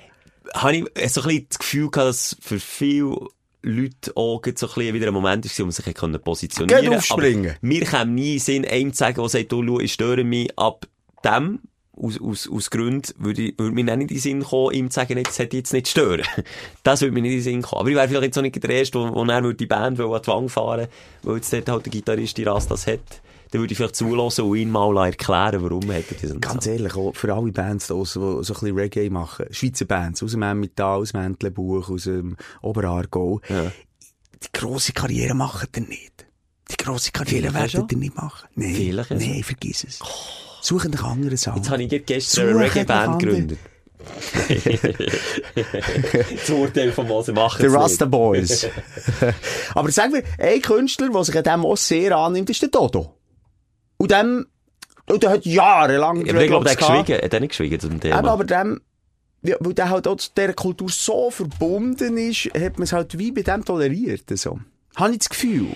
habe ich so ein bisschen das Gefühl gehabt, dass für viele Leute auch so ein wieder ein Moment ist, man sich können positionieren Geht aufspringen. Aber Mir käme nie in Sinn, einem zu sagen, der sagt, du, schau, ich störe mich ab dem, aus, aus, aus Gründen, würde, ich- würde mir nicht in den Sinn kommen, ihm zu sagen, jetzt hätte jetzt nicht stören. *laughs* Das würde mir nicht in den Sinn kommen. Aber ich wäre vielleicht jetzt auch nicht der Erste, wo, wo er würde die Band will an die Wand fahren weil jetzt dort halt der Gitarrist die Rastas hat. Dann würde ich vielleicht zulassen und ihn mal erklären, warum hat er und Ganz ehrlich, auch für alle Bands draussen, die so ein bisschen Reggae machen, Schweizer Bands, aus dem Emmental, aus dem Entlebuch, aus dem Oberaargau, Ja. die grosse Karriere machen ihr nicht. Die grosse Karriere werden ihr nicht machen. Nein, nein, vergiss es. Suchen dich andere Sachen. Jetzt habe ich gestern eine nach Reggae-Band anderen. gegründet. *laughs* das Urteil von was sie machen. The Rasta Boys. *laughs* Aber sag mir, ein Künstler, der sich an dem auch sehr annimmt, ist der Dodo. Und dem, und der hat jahrelang Aber ich glaube, der hat geschwiegen. Hat er nicht geschwiegen zum Thema? Eben, aber dem, ja, weil der halt auch zu dieser Kultur so verbunden ist, hat man es halt wie bei dem toleriert. So. Habe ich das Gefühl.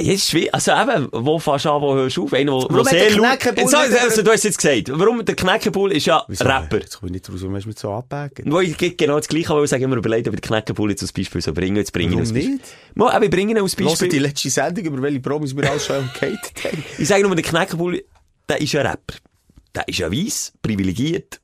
Ja, ist schwierig. Also eben, wo fährst du an, wo hörst du auf? Einer, wo, wo sehr nicht- also, du hast jetzt gesagt. Warum? Der Knäckebull ist ja Rapper. Jetzt komme ich nicht raus, warum hast du mich so abgebacken? Wo ich genau das Gleiche wollte sagen, immer überlegt, ob ich den Knäckebull jetzt als Beispiel so bringen. Jetzt bringe ich Warum Beispiel. nicht? Mal, eben, ich bringe ihn als Hört die Beispiel. letzte Sendung, über welche Promis wir alles schon gehatet haben. *laughs* Ich sage nur, der Knäckebull, der ist ein Rapper. Der ist ja weiss, privilegiert.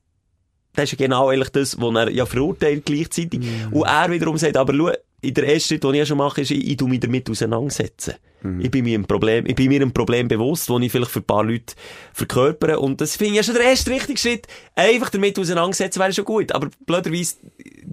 Das ist ja genau eigentlich das, was er ja verurteilt gleichzeitig. Und er wiederum sagt, aber schau, in der ersten Schritt, den ich ja schon mache, ist, ich, ich mich damit auseinandersetzen. Ich bin mir ein Problem, ich bin mir ein Problem bewusst, das ich vielleicht für ein paar Leute verkörpere. Und das finde ich ja schon der erste richtige Schritt. Einfach damit auseinandersetzen wäre schon gut. Aber blöderweise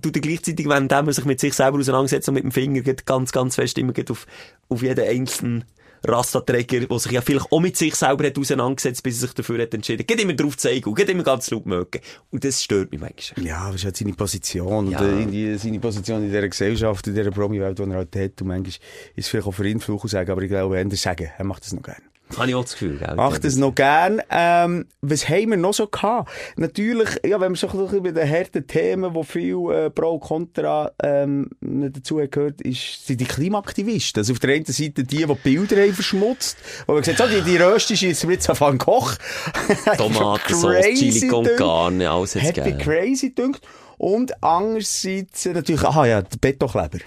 tut er gleichzeitig, wenn man sich mit sich selber auseinandersetzt und mit dem Finger geht ganz, ganz fest immer geht auf, auf jeden einzelnen Rastaträger, der sich ja vielleicht auch mit sich selber hat auseinandergesetzt, bis er sich dafür hat entschieden. Geht immer drauf zeigen und geht immer ganz laut mögen. Und das stört mich manchmal. Ja, das ist halt seine Position. Ja. Und, äh, seine Position in dieser Gesellschaft, in dieser Promi-Welt, die er halt hat. Und manchmal ist es vielleicht auch für ihn Fluch sagen, aber ich glaube, er sagen, er macht das noch gerne. Habe ich auch das Gefühl, gell? Macht das noch gern. Ähm, was haben wir noch so gehabt? Natürlich, ja, wenn man so ein bisschen bei den harten Themen, wo viel äh, Pro Contra ähm, dazu gehört, ist, sind die Klimaaktivisten. Also auf der einen Seite die, die Bilder haben verschmutzt, wo man gesagt hat, oh, die, die Röste wir jetzt auf einen Koch. *laughs* Tomatensauce, Chili con. Carne, alles hat's gegeben. crazy dünkt. Und andererseits äh, natürlich, aha ja, der Betokleber.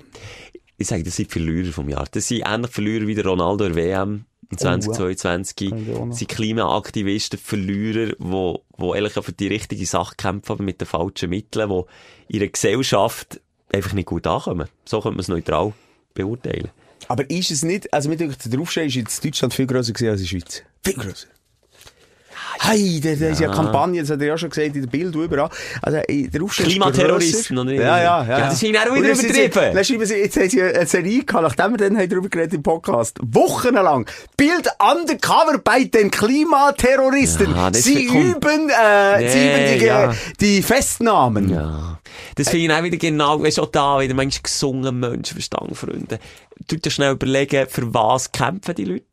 Ich sage, das sind Verlierer vom Jahr. Das sind ähnlich Verlierer wie der Ronaldo der WM im 2022. Kann ich auch noch. Das sind Klimaaktivisten, Verlierer, wo, wo eigentlich auch für die richtige Sache kämpfen, aber mit den falschen Mitteln, wo in der Gesellschaft einfach nicht gut ankommen. So könnte man es neutral beurteilen. Aber ist es nicht, also mit der Aufstehen ist jetzt Deutschland viel grösser gewesen als die Schweiz. Viel grösser. Hey, da, da ist ja Kampagne, das hat er ja schon gesagt, in der Bild überall. Also, der Aufstehen ist Klimaterroristen, oder nicht? Ja, ja, ja. Ja, das finde ich auch wieder übertrieben. Jetzt, jetzt, jetzt haben sie eine Serie gehabt, nachdem wir dann haben darüber geredet im Podcast. Wochenlang. Bild undercover bei den Klimaterroristen. Ja, das sie üben, äh, sie Nee, üben die, ja. die Festnahmen. Ja. Das finde ich auch wieder genau, weißt du, auch da wieder manchmal gesungen Menschenverstand, Freunde. Du dir schnell überlegen, für was kämpfen die Leute?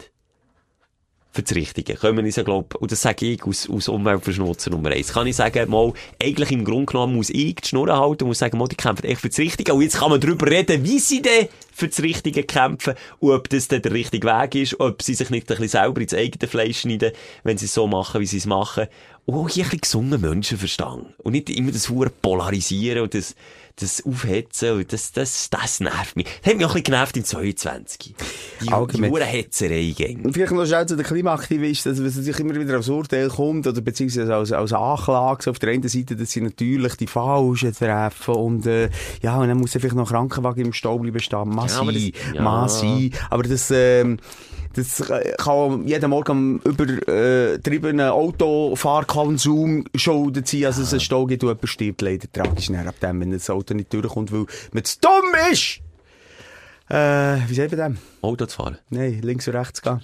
Für das Richtige. Können wir uns ja, glaub, und das sage ich aus, aus Umweltverschmutzer Nummer eins. Kann ich sagen, mal, eigentlich im Grunde genommen muss ich die Schnur halten und muss sagen, mal, die kämpfen echt für das Richtige. Und jetzt kann man darüber reden, wie sie denn für das Richtige kämpfen und ob das dann der richtige Weg ist, ob sie sich nicht ein bisschen selber ins eigene Fleisch schneiden, wenn sie es so machen, wie sie es machen. Und auch hier ein bisschen gesunden Menschenverstand. Und nicht immer das Hure polarisieren und das, das Aufhetzen und das, das, das nervt mich. Das hat mich auch ein bisschen genervt im 22. Die, Allgemein. die Hetzerei gänge. Und vielleicht noch schnell zu den Klimaaktivisten, dass es sich immer wieder als Urteil kommt, oder beziehungsweise als, als Anklage. Auf der einen Seite, dass sie natürlich die Falschen treffen und, äh, ja, und dann muss vielleicht noch Krankenwagen im Stau bleiben stehen. Mag Ja, aber das- ja. mag sein. Aber das, ähm, das äh, kann jeden Morgen am übertriebenen Autofahrkonsum schuldet sein, also es einen Stau gibt und jemand stirbt leider tragisch nach ab dem, wenn das Auto nicht durchkommt, weil man zu dumm ist! Äh, wie sagt man dem? Auto zu fahren. Nein, links und rechts gehen.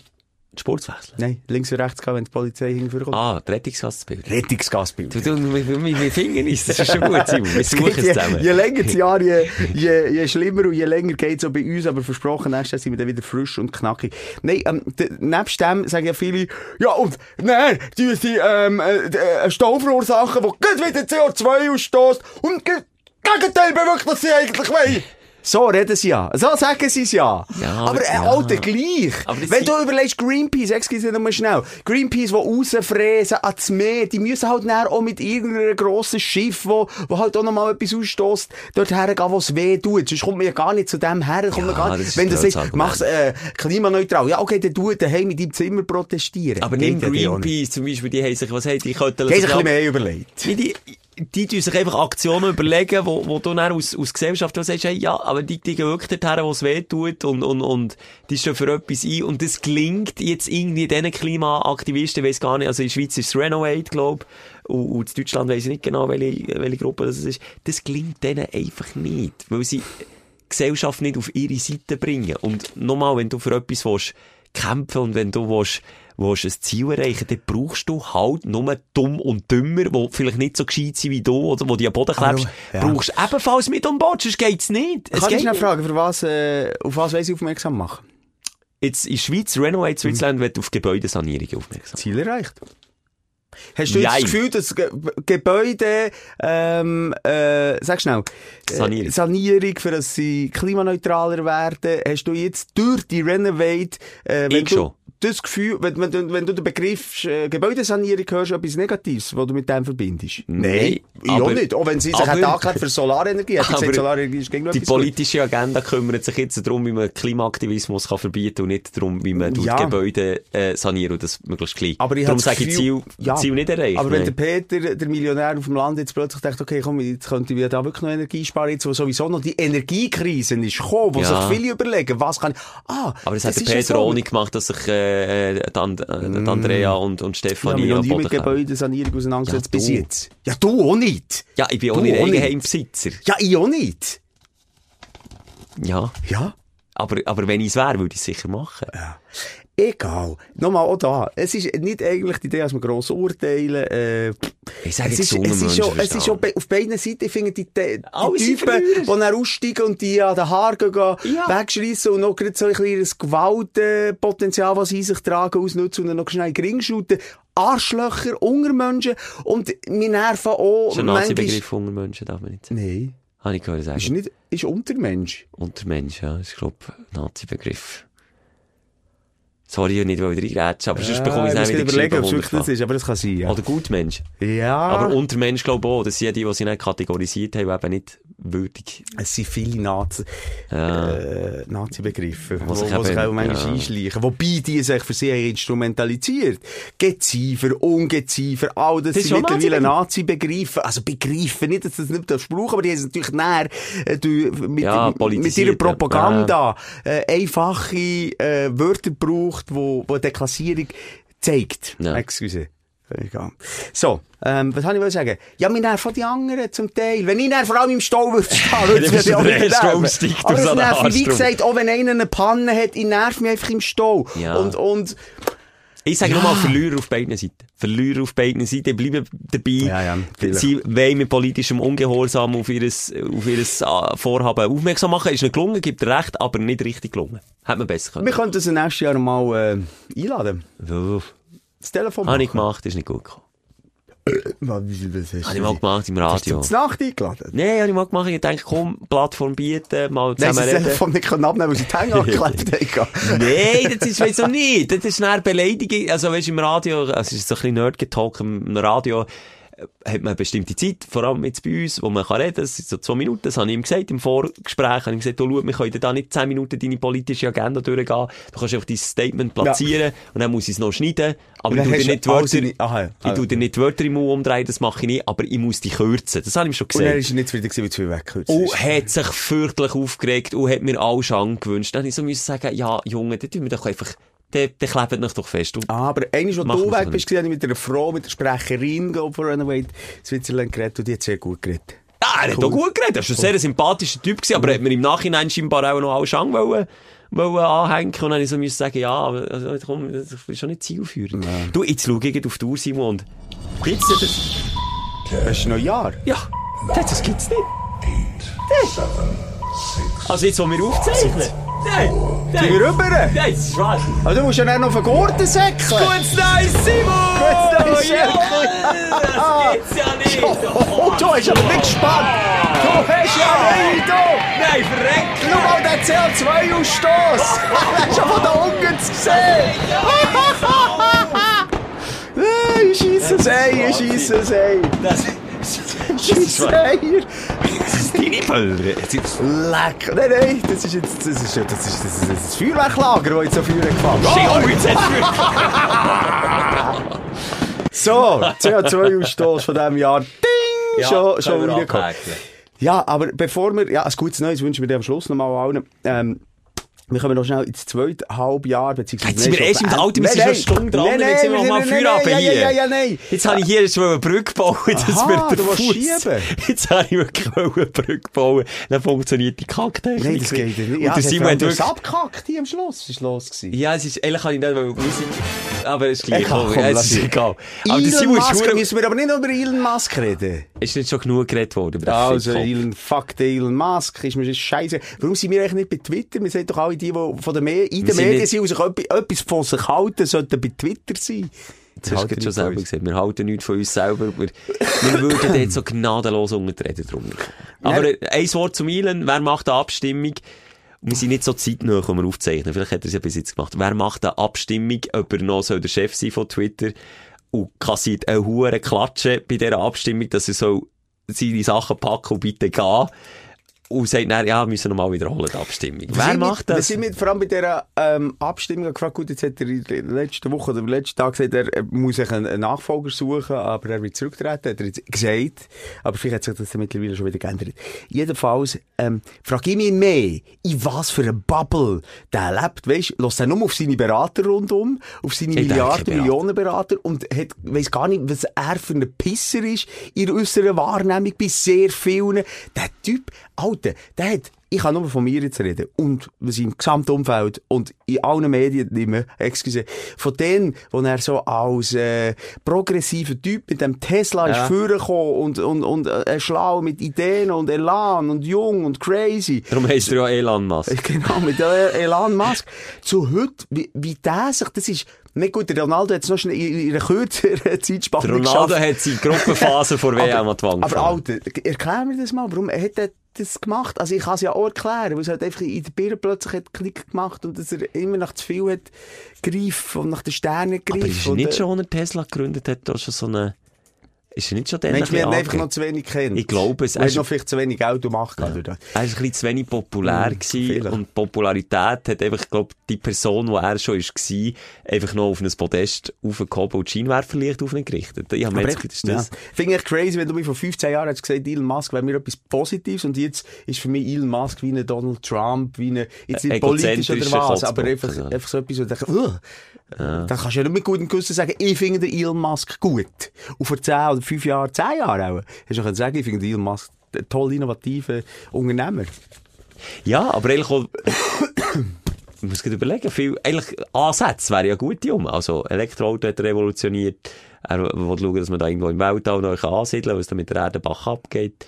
Wechseln. Nein, links und rechts gehen, wenn die Polizei hinführt. Ah, Rettungsgassbild. Rettungsgasbild. Du, du, wir finden es, das ist schon gut, Simon. Wir *laughs* suchen es je, zusammen. je länger das Jahr, je, je, je schlimmer und je länger geht es auch bei uns, aber versprochen, nächstes Jahr sind wir dann wieder frisch und knackig. Nein, ähm, nebst dem sagen ja viele, ja und, nein, die sie, ähm, äh, äh, Stau verursachen, gut wieder CO2 ausstößt und ge Gegenteil bewirkt, was sie eigentlich wollen. So reden sie ja. So sagen sie es ja. Ja, aber äh, ja. Alter, gleich. Aber Wenn du überlegst, Greenpeace, excuse mal schnell. Greenpeace, die rausfräsen ans Meer, die müssen halt näher auch mit irgendeinem grossen Schiff, wo, wo halt auch noch mal etwas ausstößt, dort hergehen, wo es weh tut. Sonst kommt man ja gar nicht zu dem her. Kommt Ja, gar ist Wenn du sagst, mach's äh, klimaneutral. Ja, okay, dann tu daheim in deinem Zimmer protestieren. Aber nimm nicht. Greenpeace zum Beispiel, die haben sich, was haben die, könnten Die haben sich ein bisschen mehr überlegt. Die, die tun sich einfach Aktionen überlegen, wo, wo du dann aus, aus Gesellschaft wo sagst, hey, ja, aber die, die gehen wirklich dorthin, wo es weh tut und, und, und die stehen für etwas ein und das gelingt jetzt irgendwie diesen Klimaaktivisten, weiss gar nicht, also in der Schweiz ist es Renovate, glaub und, und in Deutschland weiss ich nicht genau, welche, welche Gruppe das ist. Das gelingt denen einfach nicht, weil sie Gesellschaft nicht auf ihre Seite bringen. Und nochmal, wenn du für etwas willst, kämpfen und wenn du willst, willst ein Ziel erreichen, dann brauchst du halt nur dumm und dümmer, die vielleicht nicht so gescheit sind wie du oder die dir am Boden klebst, ja. brauchst du ebenfalls mit an Bord, sonst geht's nicht. Es Kann geht ich noch fragen, für was, äh, auf was weiss ich aufmerksam machen? Jetzt in Schweiz, Renovate Switzerland, wird auf Gebäudesanierung aufmerksam. Ziel erreicht. Hast du jetzt das Gefühl, dass Ge Gebäude, ähm, äh, sag schnell, äh, Sanierung. Sanierung, für dass sie klimaneutraler werden, hast du jetzt durch die Renovate, äh, Ich du schon. Das Gefühl, wenn, wenn, du- wenn du den Begriff äh, Gebäudesanierung hörst, etwas Negatives, was du mit dem verbindest? Nein, ich auch nicht. Auch wenn sie sich aber- hat für Solarenergie. Hat gesagt, Solarenergie ist gegen Die etwas gut. politische Agenda kümmert sich jetzt darum, wie man Klimaaktivismus kann verbieten und nicht darum, wie man Ja. Gebäude äh, sanieren und das möglichst klein. Aber ich darum das sage ich Ziel, ja. Ziel nicht erreicht. Aber wenn der nein. Peter, der Millionär auf dem Land, jetzt plötzlich denkt, okay, komm, jetzt könnte ich da wirklich noch Energie sparen, jetzt wo sowieso noch die Energiekrise ist gekommen, wo Ja. sich viele überlegen, was kann ich, ah, Aber das hat der Peter so. auch nicht gemacht, dass sich äh, äh, die, And äh, die Andrea und, und Ja, Stefanie haben am Boden mit. Gebäudesanierung auseinandergesetzt Ja, bis jetzt. Ja, du auch nicht. Ja, ich bin Du auch nicht. Eigenheimbesitzer. Ja, ich auch nicht. Ja. Ja. Aber, aber wenn ich es wäre, würde ich es sicher machen. Egal. Nochmal auch da. Es ist nicht eigentlich die Idee, dass wir gross urteilen. Äh, Ich sage es ist, es ist schon, es ist schon auf beiden Seiten, ich finde, die, die, die sind Typen, die dann aussteigen und die an den Haaren gehen, Ja. wegschreissen und noch so ein kleines Gewaltpotenzial, was sie in sich tragen, ausnutzen und dann noch schnell gering shooten. Arschlöcher, Untermenschen und wir nerven auch Das ist ein Nazi-Begriff unter Menschen, darf man nicht sagen. Nein, Habe ich gehört ist sagen. nicht, ist Untermensch. Unter Menschen, ja. Ist, glaube ich, ein Nazi-Begriff. Sorry, ich nicht ich reingrätschen, aber sonst bekomme ich es muss wieder überlegen, ob es wirklich das ist, aber das kann sein, ja. Oder Gutmensch. ja. Aber Untermensch, glaube ich auch. Das sind die, die sie nicht kategorisiert haben, eben nicht würdig. Es sind viele Nazi, Ja. äh, Nazi-Begriffe, wo sich auch manchmal ja. einschleichen. Wobei die sich für sie instrumentalisiert. Geziefer, Ungeziefer, all das, Das sind mittlerweile Nazi-Begriffe. Also Begriffe, nicht, dass das nicht der Spruch, aber die haben es natürlich näher äh, mit, Ja, mit ihrer Propaganda äh, einfache äh, Wörter braucht, wo, wo die Klassierung zeigt. Ja. Excuse. So, ähm, was wollte ich wollen sagen? Ja, wir nerven die anderen zum Teil. Wenn ich dann vor allem im Stau würde *laughs* stehen, würde mich auch Aber es nervt wie gesagt, auch wenn einer eine Panne hat, ich nerv mich einfach im Stau. Ja. Und, und, Ich sage Ja. nochmal Verlierer auf beiden Seiten. Verlierer auf beiden Seiten bleiben dabei. Ja, ja. Sie wollen mit politischem Ungehorsam auf ihres, auf ihres äh, Vorhaben aufmerksam machen. Ist nicht gelungen, gibt recht, aber nicht richtig gelungen. Hätte man besser können. Wir könnten das nächstes Jahr mal äh, einladen. Uff. Das Telefon Habe ich gemacht, ist nicht gut gekommen. Was, wie- was hast Habe ich mal gemacht im Hast du Radio. Nacht eingeladen? Nein, habe ich mal gemacht. Ich denke, komm, Plattform bieten, mal Nein, zusammen sie das reden. Telefon nicht abnehmen, weil sie die Hänge angeklebt haben. Nein, das ist wieso nicht. Das ist eine Beleidigung. Also, weißt du, im Radio, also, es ist so ein bisschen Nerd-Getalk im Radio, hat man eine bestimmte Zeit, vor allem jetzt bei uns, wo man kann reden, das sind so zwei Minuten, das habe ich ihm gesagt, im Vorgespräch, habe ich gesagt, du, schau, wir können da nicht zehn Minuten deine politische Agenda durchgehen, du kannst einfach dein Statement platzieren, und dann muss ich es noch schneiden, aber ich dann tu hast dir nicht Wörter, seine- Aha, ich tu dir nicht Wörter im Mund umdrehen, das mache ich nicht, aber ich muss die kürzen, das habe ich ihm schon Und er gesagt. ist nicht zufrieden gewesen, weil zu viel weggekürzt Und ist. hat sich fürchterlich aufgeregt und hat mir alles angewünscht. Dann habe ich so müssen sagen, ja, Junge, dann tun wir doch einfach, dann, dann klebt euch doch fest. Und Ah, aber einmal, als du das weg bist, habe ich mit einer Frau, mit der Sprecherin for Renovate Switzerland geredet und die hat sehr gut geredet. Ja, er hat auch gut geredet. Er war ein sehr sympathischer Typ, gewesen, aber er hat mir im Nachhinein scheinbar auch noch alle Schang wollen, wollen anhängen. Und dann habe ich so müssen sagen, ja, aber also, komm, das ist schon nicht zielführend. Du, jetzt schau ich auf die Uhr, Simon, und gibt's das? Es ist Neujahr. Ja, das, das gibt's nicht. Also jetzt, wo wir aufzeichnen? Nein, Sind wir rüber? nein, das ist schwarz. Aber du musst ja dann noch auf Gurten säckeln. Gutes Neues, Simon! Gutes Neues, Das gibt's ja nicht! Oh, du hast aber nicht gespannt. Du hast ja nicht, du. Nein, verreckt! Schau mal den CO2-Ausstoß. Das ist ja von da unten zu sehen. Scheisse scheisse es Scheisse ein. das ist deine Pölder. Leck. Nein, nein, das ist jetzt, das ist, ja- das ist, das ist, das Feuerwerklager, das jetzt so Feuer gefangen Oh, jetzt hat's So, CO2-Ausstoß von diesem Jahr. Ding! schon schon reingekommen. Ja, aber bevor wir, ja, ein gutes Neues wünschen wir dir am Schluss nochmal allen. Ähm, wir kommen noch schnell ins zweite Halbjahr, beziehungsweise... Jetzt sind wir erst im Alter, wir sind schon eine Stunde dran, nein, jetzt sind wir noch mal Feierabend hier. Ja, nein. Jetzt habe ich hier eine Brücke bauen, das Aha, wird Fuss. schieben. Jetzt habe ich wirklich eine Brücke bauen, dann funktioniert die Kacktechnik. Nein, das geht nicht. Und Ja, es Simon hat hat wirklich... abgekackt hier am Schluss, ist los gewesen. Ja, es ist, ehrlich kann ich nicht, weil wir sind, aber es ist gleich, Egal, komm, komm, ja, es lass ist ihn. egal. Aber Elon Simon Musk, müssen wir aber nicht über Elon Musk reden. ist nicht schon genug geredet worden den Also, Fickkopf? Elon, fuck den Elon Musk, ist mir scheiße. Warum sind wir eigentlich nicht bei Twitter? Wir sind doch alle die, die von den Me in den Medien sind und sich etwas, von sich halten, sollten bei Twitter sein. Das hast du schon selber gesagt. Wir halten nichts von uns selber. Wir, wir würden dort so gnadenlos unter die Räder drunter. Aber Nein. äh, ein Wort zum Milan. Wer macht eine Abstimmung? Wir sind nicht so zeitnah, wenn wir aufzeichnen. Vielleicht hat er es ja bis jetzt gemacht. Wer macht eine Abstimmung, ob er noch soll der Chef sein von Twitter und kassiert eine hure Klatsche bei dieser Abstimmung, dass er so seine Sachen packen und bitte gehen. Und sagt dann, ja, wir müssen nochmal wiederholen, die Abstimmung. Wir Wer macht mit, Wir das? sind mit, vor allem bei dieser ähm, Abstimmung gefragt, gut, jetzt hat er in der letzten Woche oder am letzten Tag gesagt, er er muss sich einen, einen Nachfolger suchen, aber er wird zurücktreten, hat er jetzt gesagt. Aber vielleicht hat sich das mittlerweile schon wieder geändert. Jedenfalls, ähm, frage ich mich mehr, in was für einer Bubble der lebt, weisst, lässt er nur auf seine Berater rundum, auf seine Ich denke, Milliarden, Berater. Millionen Berater und hat, weiss gar nicht, was er für ein Pisser ist in unserer Wahrnehmung bei sehr vielen. Der Typ, Alter, der hat ich kann nur von mir jetzt reden. Und was im gesamten Umfeld und in allen Medien nicht mehr, excuse, von denen, wo er so als äh, progressiver Typ mit dem Tesla Ja. ist vorgekommen und, und, und äh, schlau mit Ideen und Elan und jung und crazy. Darum heisst er ja Elon Musk. *laughs* Genau, mit der Elon Musk. Zu heute, wie, wie der sich, das ist, nicht gut, der Ronaldo hat es noch schnell in in einer kürzeren *laughs* Zeitspanne Der Ronaldo geschafft. hat seine Gruppenphase vor WM an die Wand Aber. Alter, erklär mir das mal, warum hat er das gemacht? Also ich kann es ja auch erklären, weil es halt einfach in der Birne plötzlich hat Klick gemacht und dass er immer nach zu viel hat greifen und nach den Sternen Aber greifen. ist er nicht schon, als er Tesla gegründet hat, da schon so eine... Ist er nicht schon dann Mensch, ein wir haben einfach noch zu wenig kennt. Ich glaube es. Er hat ist, noch vielleicht zu wenig Geld gemacht. Ja. Er ist ein bisschen zu wenig populär gewesen und Popularität hat einfach, glaube, die Person, die er schon ist, war, einfach noch auf ein Podest aufgehoben und Scheinwerferlicht auf ihn gerichtet. Ich habe jetzt das ja. Finde ich crazy, wenn du mir vor 15 Jahren hast gesagt, Elon Musk wäre mir etwas Positives und jetzt ist für mich Elon Musk wie ein Donald Trump, wie eine, jetzt nicht politisch oder was, aber einfach, ja. einfach so etwas, wo ich denke, uh, dann kannst du ja nicht mit gutem Gewissen sagen, ich finde Elon Musk gut. Und vor 10 oder 5 Jahren, 10 Jahren auch, hast du sagen, ich finde Elon Musk einen toll innovativen Unternehmer. Ja, aber eigentlich auch, *coughs* muss gerade überlegen, viel, eigentlich Ansätze wären ja gute um. Also, Elektroauto hat er revolutioniert. Er will schauen, dass man da irgendwo im Weltall noch ansiedeln kann, was da mit der Erde Bach abgeht.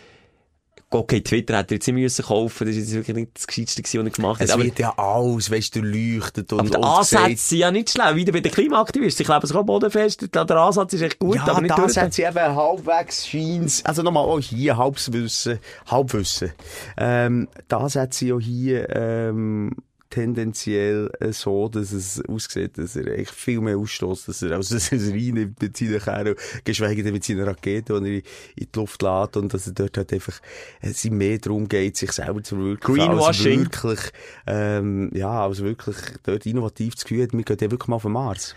Okay, Twitter hätte er jetzt nicht müssen kaufen, das ist jetzt wirklich nicht das Gescheiteste was er gemacht hat. Es Aber, wird ja alles, weißt du, leuchtet und, aber die und Ansätze gesagt- sind ja nicht schlau. Wieder bei den Klimaaktivisten. Ich glaube, es kommt bodenfest. Der Ansatz ist echt gut, ja, aber nicht durch. hat sie eben halbwegs scheins, also nochmal auch hier Halbwissen, Halbwissen. Ähm, hat sie auch hier, ähm, tendenziell äh, so, dass es aussieht, dass er echt viel mehr ausstößt, dass er, also, dass *laughs* er reinnimmt mit seinen Kerlen, geschweige denn mit seiner Rakete, die er in die Luft lädt und dass er dort halt einfach, es ihm mehr darum geht, sich selber zu verwirklichen. Greenwashing. Als wirklich, ähm, ja, als wirklich dort innovativ zu Gefühl, wir gehen ja wirklich mal auf den Mars.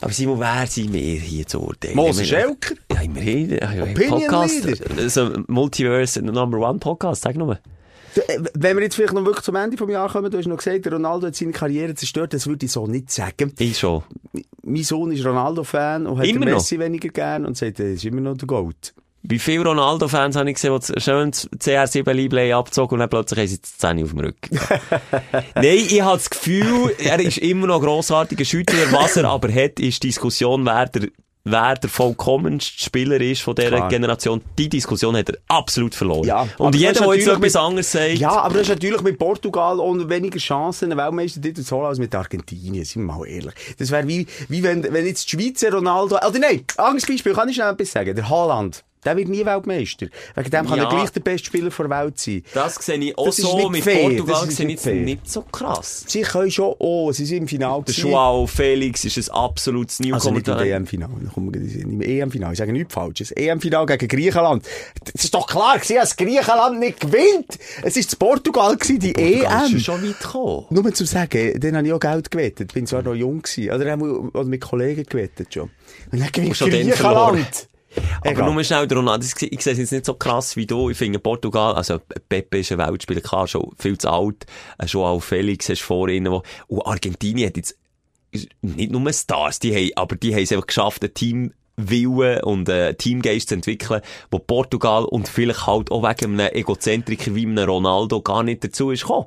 Aber Simon, wer sind wir hier zu urteilen? Moses Schelker? Ja, immerhin. Opinion Podcast. Also, Multiverse Number One Podcast, sag nur. Äh, Wenn wir jetzt vielleicht noch wirklich zum Ende vom Jahr kommen, du hast noch gesagt, Ronaldo hat seine Karriere zerstört, das würde ich so nicht sagen. Ich schon. Mein Sohn ist Ronaldo-Fan und hat Immer den noch? Messi weniger gern und sagt, er ist immer noch der Gold. Wie viele Ronaldo-Fans habe ich gesehen, die schön das CR7-Liebling abgezogen und dann plötzlich haben sie die Zähne auf dem Rücken. *laughs* Nein, ich habe das Gefühl, er ist immer noch grossartiger Schützer. Was er aber hat, ist Diskussion, wer der, wer der vollkommenste Spieler ist von dieser Klar. Generation. Die Diskussion hat er absolut verloren. Ja, und jeder, ist der jetzt etwas anderes sagt, Ja, aber das ist natürlich mit Portugal und weniger Chancen, einen Weltmeistertitel zu holen als mit Argentinien, sind wir mal ehrlich. Das wäre wie, wie wenn, wenn jetzt die Schweizer Ronaldo, oder nein, anderes Beispiel, kann ich schnell etwas sagen, der Haaland. Der wird nie Weltmeister. Wegen dem kann Ja. er gleich der beste Spieler der Welt sein. das sehe ich auch Das so. Mit fair, Portugal das sehe ich nicht so krass. Sie können schon, oh, sie sind im Finale Der. Joao Felix ist ein absolutes Also nicht im Newcomer. EM-Final, dann kommen wir gleich im EM-Final. Ich sage nichts Falsches. EM-Final gegen Griechenland. Es ist doch klar gewesen, dass Griechenland nicht gewinnt. Es ist Portugal gewesen, die Portugal EM. ist schon weit gekommen. Nur zum sagen, dann habe ich auch Geld gewettet. Bin zwar noch jung gewesen. Oder, mit Kollegen gewettet schon. Und dann gewinnt. Griechenland. Aber Egal. nur schnell, der Ronaldo, ich ich sehe es jetzt nicht so krass wie du. Ich finde Portugal, also Pepe ist ein Weltspieler, klar, schon viel zu alt. Äh, Schon auch Felix hast du vor ihnen, wo, und Argentinien hat jetzt nicht nur Stars, die haben, aber die haben es einfach geschafft, ein Team Willen und äh, Teamgeist zu entwickeln, wo Portugal und vielleicht halt auch wegen einem Egozentriker wie einem Ronaldo gar nicht dazu ist gekommen.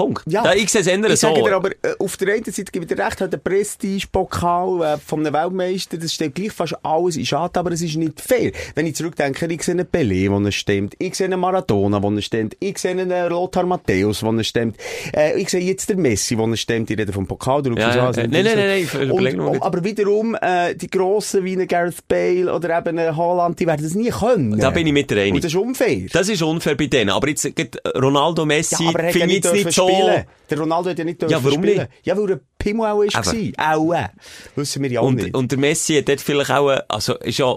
Punkt. Ja. ich sehe es eher Ich so. sage dir aber, auf der einen Seite gebe ich dir recht, hat der Prestige-Pokal äh, von einem Weltmeister, das steht gleich fast alles in Schatten, aber es ist nicht fair. Wenn ich zurückdenke, ich sehe einen Pelé, der er stimmt, ich sehe einen Maradona, der er stimmt, ich sehe einen äh, Lothar Matthäus, der er stimmt, äh, ich sehe jetzt den Messi, der er stimmt, ich rede vom Pokal, du Ja, ja, Nein, nein, nein, nein, Und-. Aber wiederum, äh, die Grossen wie ein Gareth Bale oder eben ein Haaland, die werden das nie können. Da bin ich mit einig. Und das ist unfair. Das ist unfair bei denen. Aber jetzt, Ronaldo, Messi, Ja, finde ich jetzt nicht so... spielen. Der Ronaldo hat ja nicht Ja, warum spielen. nicht? Ja, weil er Pimmel auch ist. Gewesen. Auch. Wissen wir ja auch Und, nicht. und der Messi hat dort vielleicht auch, äh, also ist ja,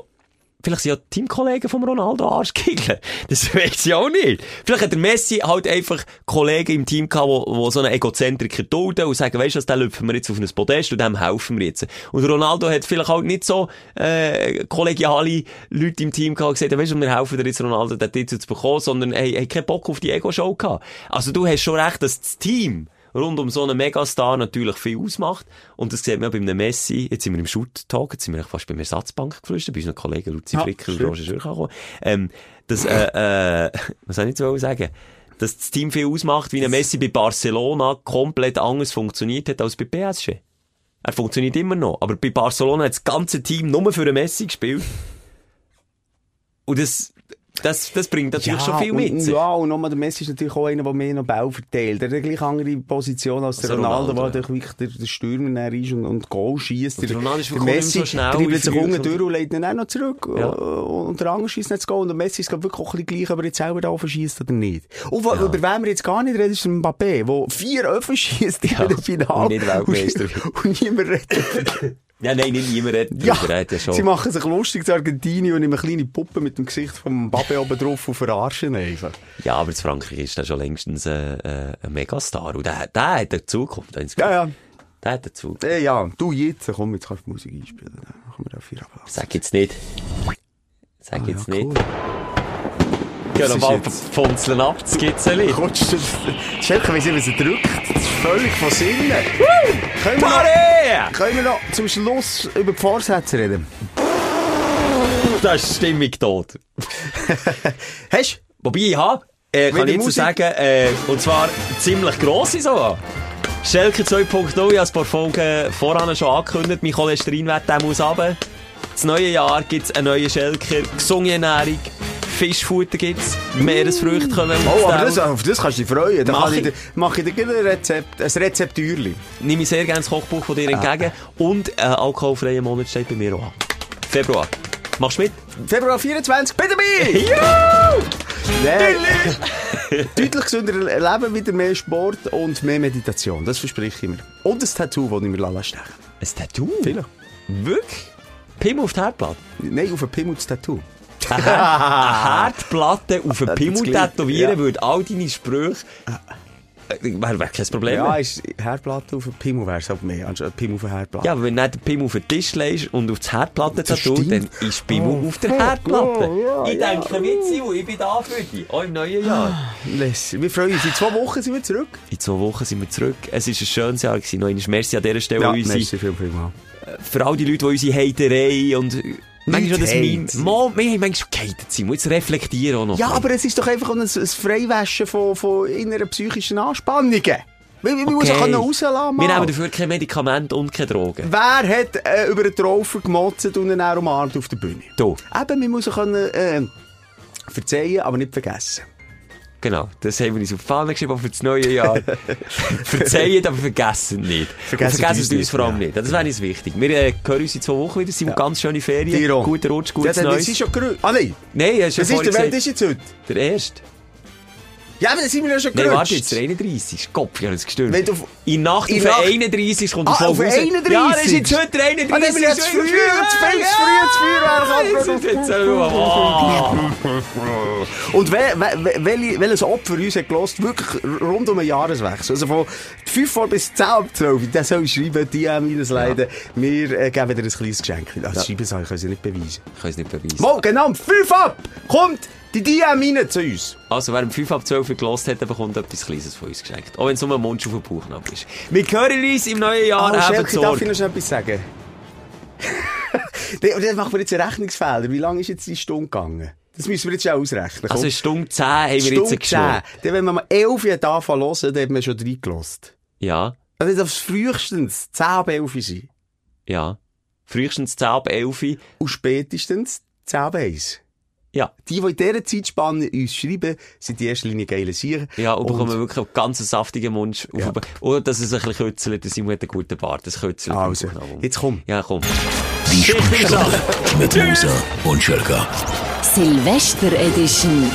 vielleicht sind ja Teamkollegen vom Ronaldo Arschgegner. *laughs* Das weiß ich auch nicht. Vielleicht hat der Messi halt einfach Kollegen im Team gehabt, wo so einen Egozentriker dulden und sagen, weisst du was, den lüpfen wir jetzt auf ein Podest und dem helfen wir jetzt. Und Ronaldo hat vielleicht halt nicht so, äh, kollegiale Leute im Team gehabt, die gesagt weisst du, wir helfen dir jetzt Ronaldo, den Titel zu bekommen, sondern, hey, hey, keinen Bock auf die Ego-Show gehabt. Also du hast schon recht, dass das Team, rund um so einen Megastar natürlich viel ausmacht. Und das sieht man ja bei einem Messi. Jetzt sind wir im Shoot-Talk, jetzt sind wir fast beim Ersatzbank geflüstert, bei unseren Kollegen Luzi Ja, Fricker und. Roger Schürch. Ähm, das, äh, äh, *laughs* was soll ich jetzt sagen? Dass das Team viel ausmacht, wie ein Messi bei Barcelona komplett anders funktioniert hat als bei PSG. Er funktioniert immer noch, aber bei Barcelona hat das ganze Team nur für einen Messi gespielt. Und das, das, das bringt natürlich schon viel mit. Und, ja, und nochmal, der Messi ist natürlich auch einer, der mehr noch Ball verteilt. Er hat eine gleich andere Position als der Also Ronaldo, Ronaldo, der wirklich der, der Stürmer ist und, und Goal schießt. Und der Ronaldo ist der wirklich Messi so schnell dribbelt wie sich unten durch und legt ihn auch noch zurück. Ja. Und der andere schießt nicht zu Goal. Und der Messi ist wirklich auch ein bisschen gleich, ob er jetzt selber da verschießt oder nicht. Und wo, über wen wir jetzt gar nicht reden, ist der Mbappé, der vier Öfen schießt Ja, in dem Finale. und nicht Weltmeister Und, *laughs* und niemand redet. Ja, nein, nicht niemand redet Ja, ja schon. sie machen sich lustig zu Argentinien und eine kleine Puppe mit dem Gesicht vom Mbappé oben drauf und *laughs* verarschen einfach. Ja, aber in Frankreich ist der schon längstens äh, äh, ein Megastar. Und der, der hat eine Zukunft. Ja, ja. Der hat eine Zukunft. Äh, ja, du jetzt, komm, jetzt kannst du Musik einspielen. Dann machen wir auf vier. Sag jetzt nicht. Sag jetzt Ah, ja, nicht. cool. Geh Das noch ist mal funzeln ab, das. Gott, das Schelke, was er drückt. Das ist völlig von Sinnen. Können wir, noch, können wir noch zum Schluss über die Vorsätze reden? Da ist die Stimmung tot. *laughs* Hast Wobei, ich habe, äh, kann ich jetzt so Musik? sagen, äh, und zwar ziemlich grosse sogar. Schelke 2.0, ich habe ein paar Folgen voran schon angekündigt. Mein Cholesterinwert muss runter. Das neue Jahr gibt es einen neuen Schelker, gesunde Ernährung, Fischfutter gibt es, Meeresfrüchte kommen Oh, aber das, auf das kannst du dich freuen. Dann Mach kann ich, mach ich dir gleich ein Rezept, ein Rezeptürli. nehme ich sehr gerne das Kochbuch von dir entgegen. Und ein alkoholfreier Monat steht bei mir auch an. Februar. Machst du mit? Februar 24, bitte dabei! *laughs* Ja! Nee. *laughs* Deutlich gesünder Leben, wieder mehr Sport und mehr Meditation. Das verspreche ich mir. Und ein Tattoo, das ich mir lassen stechen Ein Tattoo? Vielleicht. Wirklich? Pimmel auf die Herdplatte? Nein, auf ein Pimmel das Tattoo. Eine Herd- eine Herdplatte auf den Pimmel tätowieren Ja. würde all deine Sprüche... Wäre wär kein Problem Ja, ist Herdplatte auf ein Pimmel wäre es aber mehr, anstatt Pimmel auf eine Herdplatte. Ja, aber wenn du nicht den Pimmel auf den Tisch legst und auf das Herdplatten-Tattoo, stimmt. dann ist Pimmel Oh, auf der Herdplatte. ja, ja, ich denke, Witzi, ich bin da für dich. Auch im neuen Jahr. Wir freuen uns. In zwei Wochen sind wir zurück. In zwei Wochen sind wir zurück. Es war ein schönes Jahr. Gewesen. Noch einmal merci an dieser Stelle an unsere, merci viel, viel mal. für all die Leute, die unsere Haterei und manchmal das. Meme. Mal, wir haben manchmal gehatet. Muss jetzt reflektieren auch noch. Ja, aber es ist doch einfach ein, ein Freiwaschen von, von inneren psychischen Anspannungen. Man, man muss auch können rauslassen. Wir mal. nehmen dafür kein Medikament und keine Drogen. Wer hat äh, über einen Traufer gemotzt und ihn umarmt auf der Bühne? Du. Eben, muss auch können, äh, verzeihen, aber nicht vergessen. Genau. Das haben wir uns auf die Fahne geschrieben für das neue Jahr. *laughs* Verzeihen, aber vergessen nicht. Vergessen vergessen uns nicht, vor allem ja. nicht. Das wäre uns wichtig. Wir äh, hören uns in zwei Wochen wieder. Simon, ganz schöne Ferien. Guter Rutsch, Ja, gutes das Neues. ist schon grün. Ah nein, Nein, hast du was ja ist der Welt ist jetzt heute? Der erste. Ja, aber dann sind wir ja schon Nein, gerutscht. warte jetzt, der 31. Kopf, ich habe es gestört. Wenn du- in Nacht auf Nacht- den 31 kommt Ah, auf Folge raus. 31? Ja, das ist jetzt heute der 31. Ah, dann haben wir jetzt früh, zu viel zu früh das Das so- Oh. Und wel, wel, wel, welches Opfer uns hat gelost, wirklich rund um einen Jahreswechsel. Also von 5 vor bis 10 ab 12, der soll schreiben, die haben mir das leiden. Wir geben dir ein kleines Geschenk. Das schreiben soll, ich sie nicht beweisen. Ich es nicht beweisen. Mo, genau, 5 ab! Kommt die rein zu uns. Also, wer um 5 ab 12 gelost hat, bekommt etwas Kleines von uns geschenkt. Auch wenn es nur ein Mund auf den Bauchnabel ist. Wir hören uns im neuen Jahr. Ah, Habt Schelke, darf ich noch etwas sagen? *laughs* Und dann machen wir jetzt einen Rechnungsfehler. Wie lange ist jetzt die Stunde gegangen? Das müssen wir jetzt schon ausrechnen. Also. Stunde 10 haben wir Stunde jetzt geschnurrt. 10. Dann, wenn wir mal 11 Uhr zu hören, dann haben wir schon reingelost. Ja, Also, das frühestens 10 ab 11 Uhr sein. ja. Frühestens 10 ab 11 Uhr. Und spätestens 10 ab 1. Ja. Die, die in dieser Zeitspanne uns schreiben, sind die erste Linie geile Sicher. Ja, und bekommen wirklich einen ganz saftigen Mund. Auf Ja. den- Und dass es ein bisschen kützelt. Simon hat einen guten Bart. Das kützelt. Also, im Bauchnabel. jetzt komm. Ja, komm. Die Sprechstunde mit Musa und Schelka. Silvester Edition.